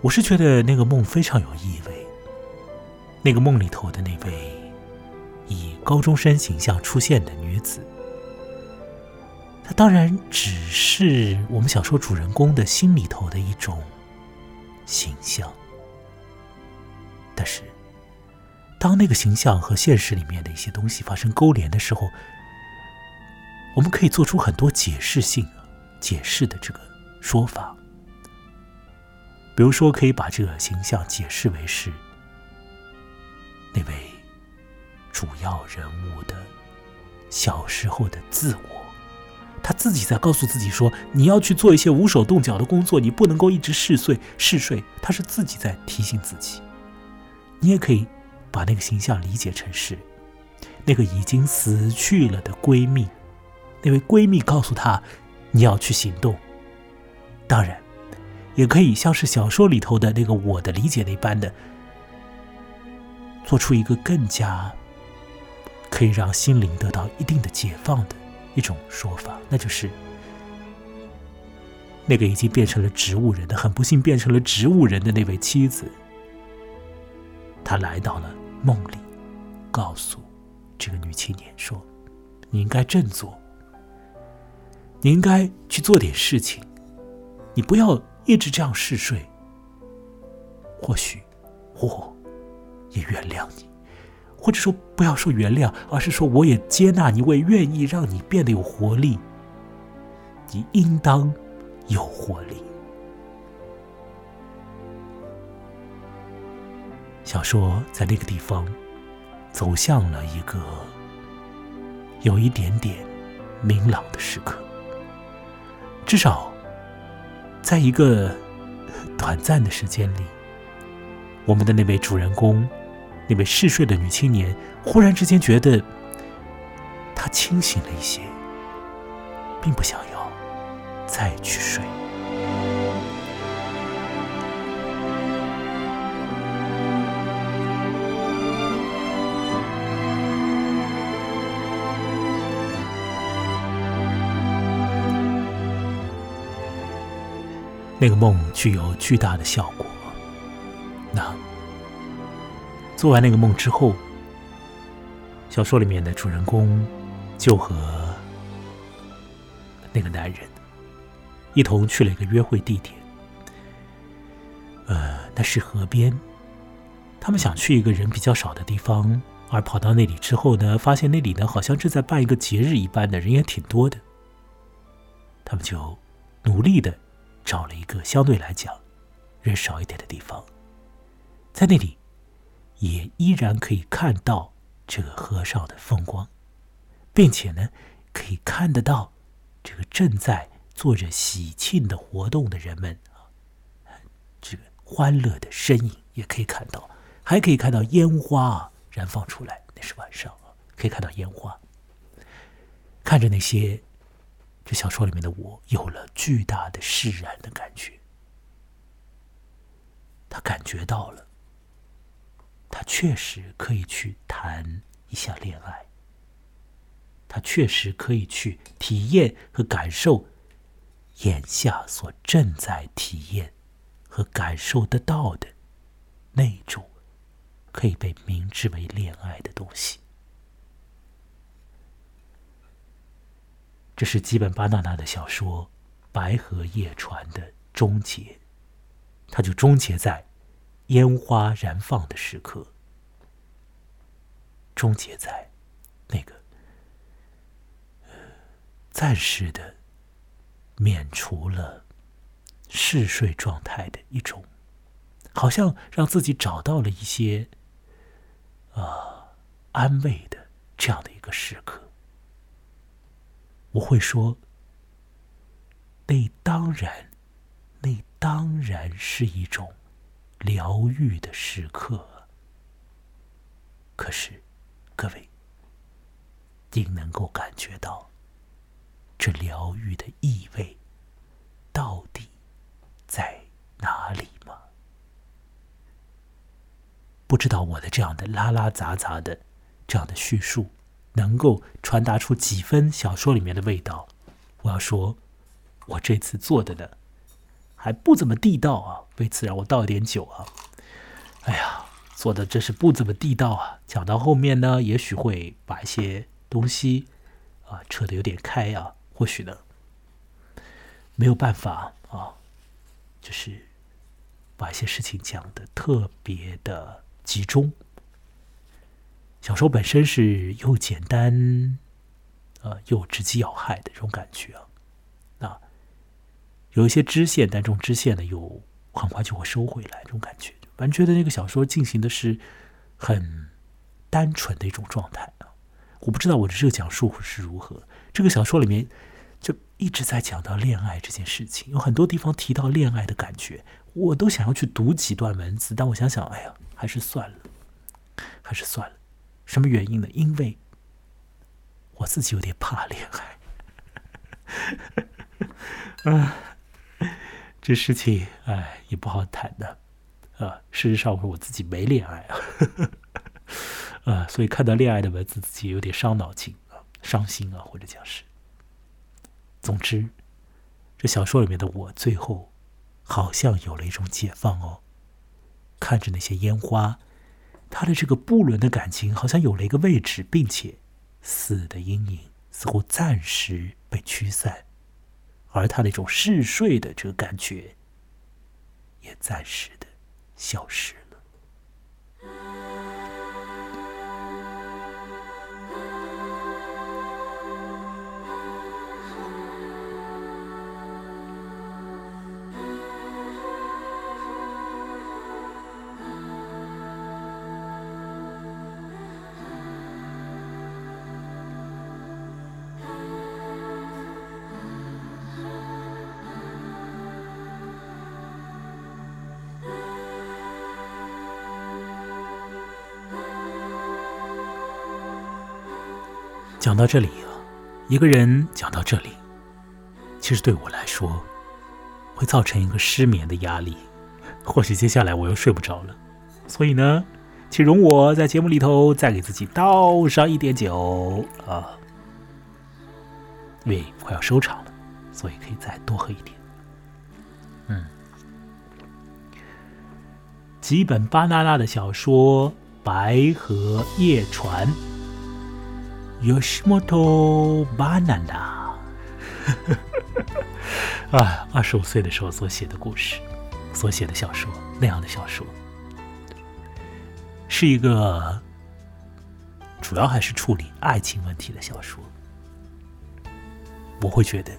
我是觉得那个梦非常有意味。那个梦里头的那位以高中生形象出现的女子。当然，只是我们小说主人公的心里头的一种形象。但是，当那个形象和现实里面的一些东西发生勾连的时候，我们可以做出很多解释性、解释的这个说法。比如说，可以把这个形象解释为是那位主要人物的小时候的自我。他自己在告诉自己说：“你要去做一些无手动脚的工作，你不能够一直嗜睡嗜睡。”他是自己在提醒自己。你也可以把那个形象理解成是那个已经死去了的闺蜜，那位闺蜜告诉她：“你要去行动。”当然，也可以像是小说里头的那个我的理解那般的，做出一个更加可以让心灵得到一定的解放的。一种说法，那就是那个已经变成了植物人的、很不幸变成了植物人的那位妻子，她来到了梦里，告诉这个女青年说：“你应该振作，你应该去做点事情，你不要一直这样嗜睡。或许我也原谅你。”或者说，不要说原谅，而是说我也接纳你，我也愿意让你变得有活力。你应当有活力。小说在那个地方走向了一个有一点点明朗的时刻，至少在一个短暂的时间里，我们的那位主人公。那位嗜睡的女青年忽然之间觉得她清醒了一些并不想要再去睡。那个梦具有巨大的效果。做完那个梦之后，小说里面的主人公就和那个男人一同去了一个约会地点。呃，那是河边。他们想去一个人比较少的地方，而跑到那里之后呢，发现那里呢好像正在办一个节日一般的，人也挺多的。他们就努力的找了一个相对来讲人少一点的地方，在那里也依然可以看到这个河上的风光，并且呢可以看得到这个正在做着喜庆的活动的人们啊，这个欢乐的身影也可以看到，还可以看到烟花燃放出来。那是晚上啊，可以看到烟花，看着那些。这小说里面的我有了巨大的释然的感觉，他感觉到了，他确实可以去谈一下恋爱，他确实可以去体验和感受眼下所正在体验和感受得到的那种可以被明之为恋爱的东西。这是基本巴纳纳的小说《白河夜船》的终结，它就终结在烟花燃放的时刻，终结在那个暂时的免除了嗜睡状态的一种，好像让自己找到了一些啊安慰的这样的一个时刻。我会说，那当然，那当然是一种疗愈的时刻。可是，各位，您能够感觉到这疗愈的意味到底在哪里吗？不知道我的这样的拉拉杂杂的这样的叙述。能够传达出几分小说里面的味道，我要说，我这次做的呢，还不怎么地道啊。为此让我倒一点酒啊。哎呀，做的真是不怎么地道啊。讲到后面呢，也许会把一些东西啊扯得有点开啊。或许呢，没有办法啊，就是把一些事情讲的特别的集中。小说本身是又简单，呃，又直击要害的这种感觉，啊，有一些支线，但这种支线呢，又很快就会收回来，这种感觉，反正觉得那个小说进行的是很单纯的一种状态啊。我不知道我的这个讲述是如何，这个小说里面就一直在讲到恋爱这件事情，有很多地方提到恋爱的感觉，我都想要去读几段文字，但我想想，哎呀，还是算了，还是算了。什么原因呢？因为我自己有点怕恋爱，啊，这事情哎也不好谈的啊。事实上，我我自己没恋爱啊，啊，所以看到恋爱的文字，自己有点伤脑筋啊，伤心啊，或者讲是。总之，这小说里面的我，最后好像有了一种解放哦，看着那些烟花。他的这个不伦的感情好像有了一个位置，并且死的阴影似乎暂时被驱散，而他那种嗜睡的这个感觉也暂时的消失。讲到这里啊，一个人讲到这里，其实对我来说会造成一个失眠的压力，或许接下来我又睡不着了。所以呢，请容我在节目里头再给自己倒上一点酒啊，因为快要收场了，所以可以再多喝一点。嗯，几本巴娜娜的小说《白河夜船》，Yoshimoto Banana，啊，二十五岁的时候所写的故事，所写的小说，那样的小说，是一个主要还是处理爱情问题的小说。我会觉得，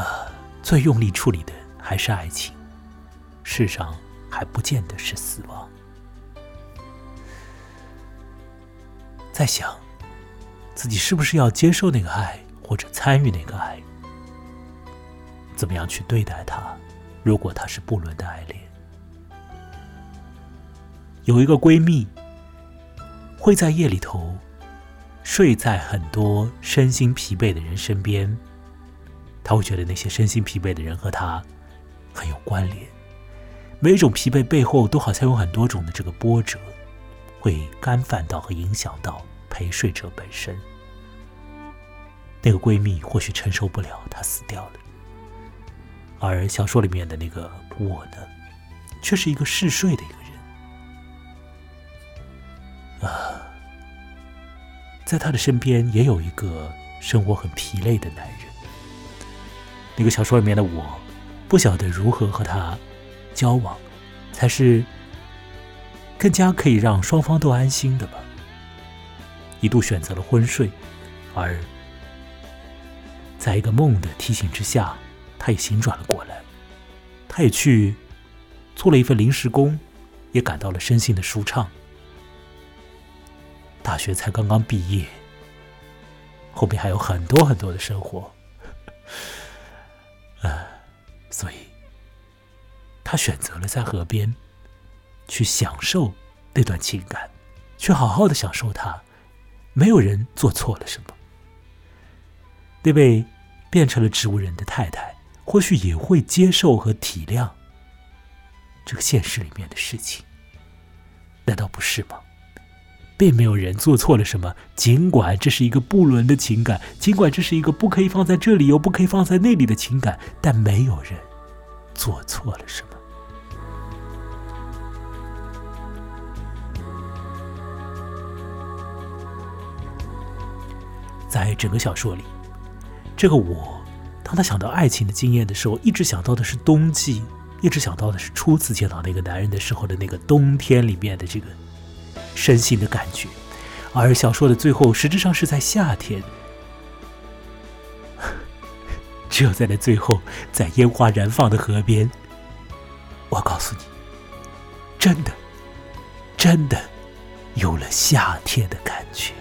啊，最用力处理的还是爱情，世上还不见得是死亡。在想，自己是不是要接受那个爱，或者参与那个爱？怎么样去对待他？如果他是不伦的爱恋，有一个闺蜜会在夜里头。睡在很多身心疲惫的人身边，他会觉得那些身心疲惫的人和他很有关联。每一种疲惫背后都好像有很多种的这个波折，会干犯到和影响到陪睡者本身。那个闺蜜或许承受不了，她死掉了。而小说里面的那个我呢，却是一个嗜睡的一个人啊。在他的身边也有一个生活很疲累的男人。那个小说里面的我，不晓得如何和他交往，才是更加可以让双方都安心的吧。一度选择了昏睡，而在一个梦的提醒之下，他也醒转了过来。他也去做了一份临时工，也感到了身心的舒畅。大学才刚刚毕业，后面还有很多很多的生活，啊，所以他选择了在河边去享受那段情感，去好好的享受它。没有人做错了什么。那位变成了植物人的太太，或许也会接受和体谅这个现实里面的事情，难道不是吗？并没有人做错了什么，尽管这是一个不伦的情感，尽管这是一个不可以放在这里又不可以放在那里的情感，但没有人做错了什么。在整个小说里，这个我，当他想到爱情的经验的时候，一直想到的是冬季，一直想到的是初次见到那个男人的时候的那个冬天里面的这个。身心的感觉，而小说的最后实质上是在夏天。只有在那最后，在烟花燃放的河边，我告诉你，真的，真的有了夏天的感觉。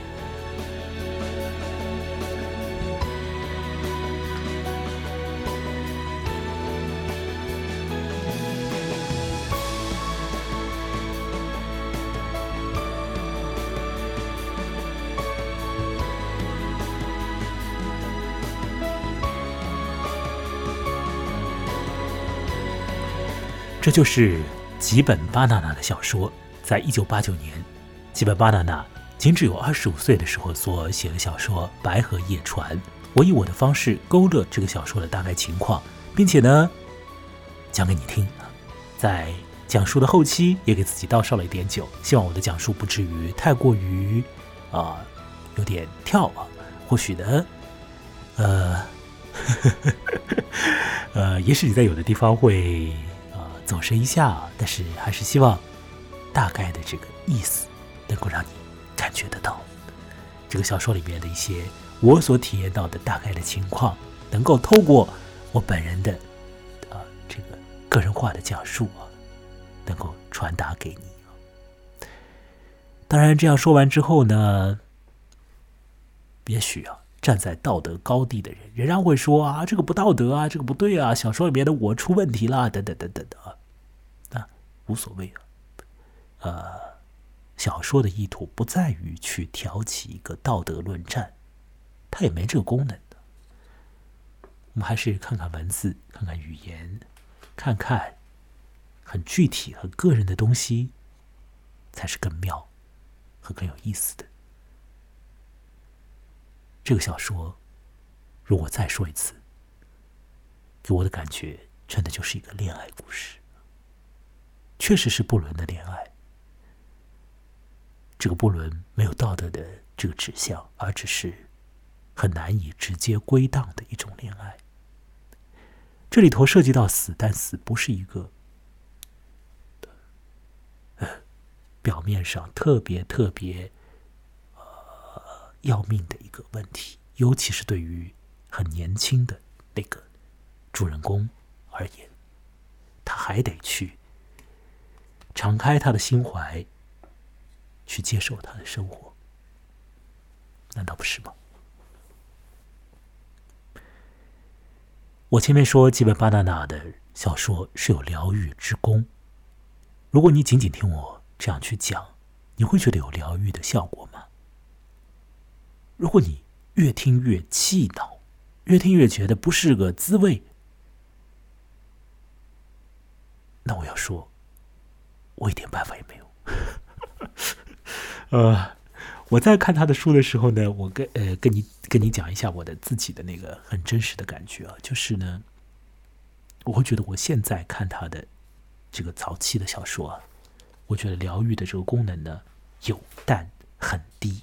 这就是吉本巴娜娜的小说，在一九八九年，吉本巴娜娜仅只有二十五岁的时候所写的小说《白河夜船》。我以我的方式勾勒这个小说的大概情况，并且呢，讲给你听。在讲述的后期，也给自己倒上了一点酒，希望我的讲述不至于太过于啊有点跳啊。或许呢，呃，呃，也许你在有的地方会。走神一下，但是还是希望大概的这个意思能够让你感觉得到，这个小说里面的一些我所体验到的大概的情况，能够透过我本人的啊这个个人化的讲述啊，能够传达给你。当然，这样说完之后呢，也许啊，站在道德高地的人仍然会说啊，这个不道德啊，这个不对啊，小说里面的我出问题了，等等等等的。无所谓啊，呃，小说的意图不在于去挑起一个道德论战，它也没这个功能的。我们还是看看文字，看看语言，看看很具体、很个人的东西，才是更妙和更有意思的。这个小说，如果再说一次，给我的感觉真的就是一个恋爱故事，确实是不伦的恋爱。这个不伦没有道德的这个指向，而只是很难以直接归档的一种恋爱。这里头涉及到死，但死不是一个表面上特别特别要命的一个问题，尤其是对于很年轻的那个主人公而言，他还得去敞开他的心怀，去接受他的生活，难道不是吗？我前面说吉本巴纳纳的小说是有疗愈之功。如果你仅仅听我这样去讲，你会觉得有疗愈的效果吗？如果你越听越气恼，越听越觉得不是个滋味，那我要说，我一点办法也没有。呃。我在看他的书的时候呢，我跟呃跟你跟你讲一下我的自己的那个很真实的感觉啊，就是呢，我会觉得我现在看他的这个早期的小说啊，我觉得疗愈的这个功能呢有但很低，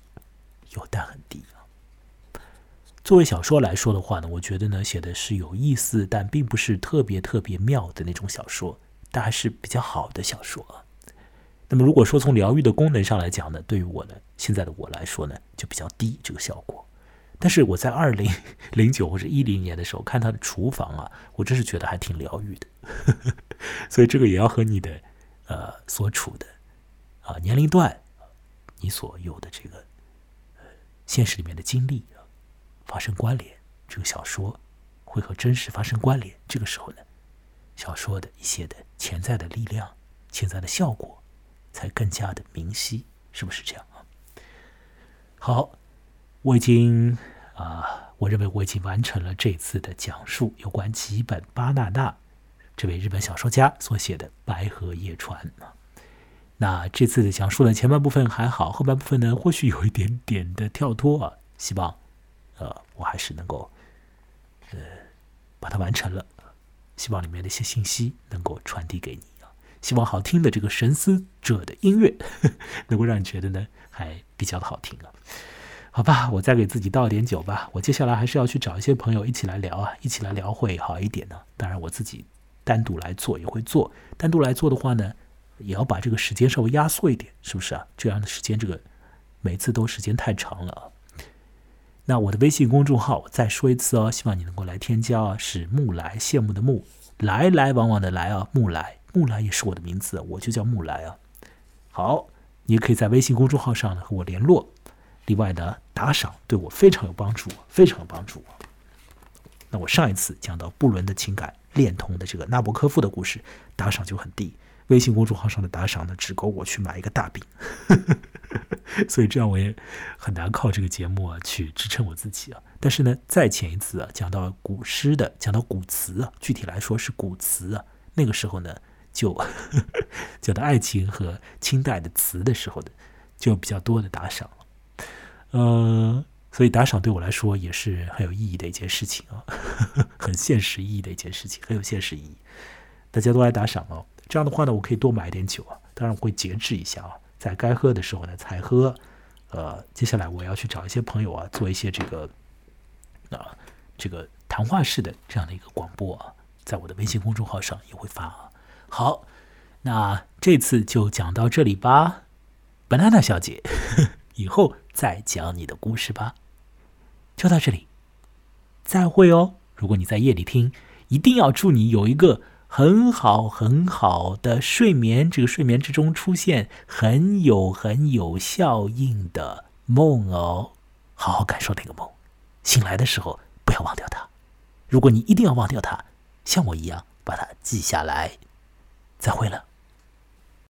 有但很低啊。作为小说来说的话呢，我觉得呢写的是有意思，但并不是特别特别妙的那种小说，但还是比较好的小说啊。那么，如果说从疗愈的功能上来讲呢，对于我呢，现在的我来说呢，就比较低这个效果。但是我在二零 零九或者一零年的时候看他的厨房啊，我真是觉得还挺疗愈的。所以这个也要和你的呃所处的啊年龄段，你所有的这个现实里面的经历发生关联。这个小说会和真实发生关联。这个时候呢，小说的一些的潜在的力量、潜在的效果。才更加的明晰，是不是这样啊？好，我已经啊，我认为我已经完成了这次的讲述有关吉本巴纳纳这位日本小说家所写的《白河夜船》啊。那这次的讲述的前半部分还好，后半部分呢，或许有一点点的跳脱啊。希望呃，我还是能够呃把它完成了，希望里面的一些信息能够传递给你啊。希望好听的这个神思者的音乐 能够让你觉得呢还比较的好听啊，好吧，我再给自己倒点酒吧。我接下来还是要去找一些朋友一起来聊啊，一起来聊会好一点呢。当然我自己单独来做也会做，单独来做的话呢，也要把这个时间稍微压缩一点，是不是啊？这样的时间这个每次都时间太长了啊。那我的微信公众号我再说一次哦，希望你能够来添加啊，是木来羡慕的木来来往往的来啊，木来。木来也是我的名字，我就叫木来啊。好，你也可以在微信公众号上呢和我联络。另外呢，打赏对我非常有帮助，非常有帮助。那我上一次讲到布伦的情感恋童的这个纳博科夫的故事，打赏就很低。微信公众号上的打赏呢，只够我去买一个大饼，所以这样我也很难靠这个节目啊去支撑我自己啊。但是呢，再前一次啊，讲到古诗的，讲到古词啊，具体来说是古词啊，那个时候呢。就 讲到爱情和清代的词的时候的，就比较多的打赏了。呃，所以打赏对我来说也是很有意义的一件事情啊，很现实意义的一件事情，很有现实意义。大家都来打赏哦，这样的话呢，我可以多买点酒啊。当然我会节制一下啊，在该喝的时候呢才喝。呃，接下来我要去找一些朋友啊，做一些这个啊这个谈话式的这样的一个广播啊，在我的微信公众号上也会发啊。好，那这次就讲到这里吧，banana 小姐，以后再讲你的故事吧。就到这里，再会哦。如果你在夜里听，一定要祝你有一个很好很好的睡眠，这个睡眠之中出现很有很有效应的梦哦。好好感受那个梦，醒来的时候不要忘掉它。如果你一定要忘掉它，像我一样把它记下来。再会了。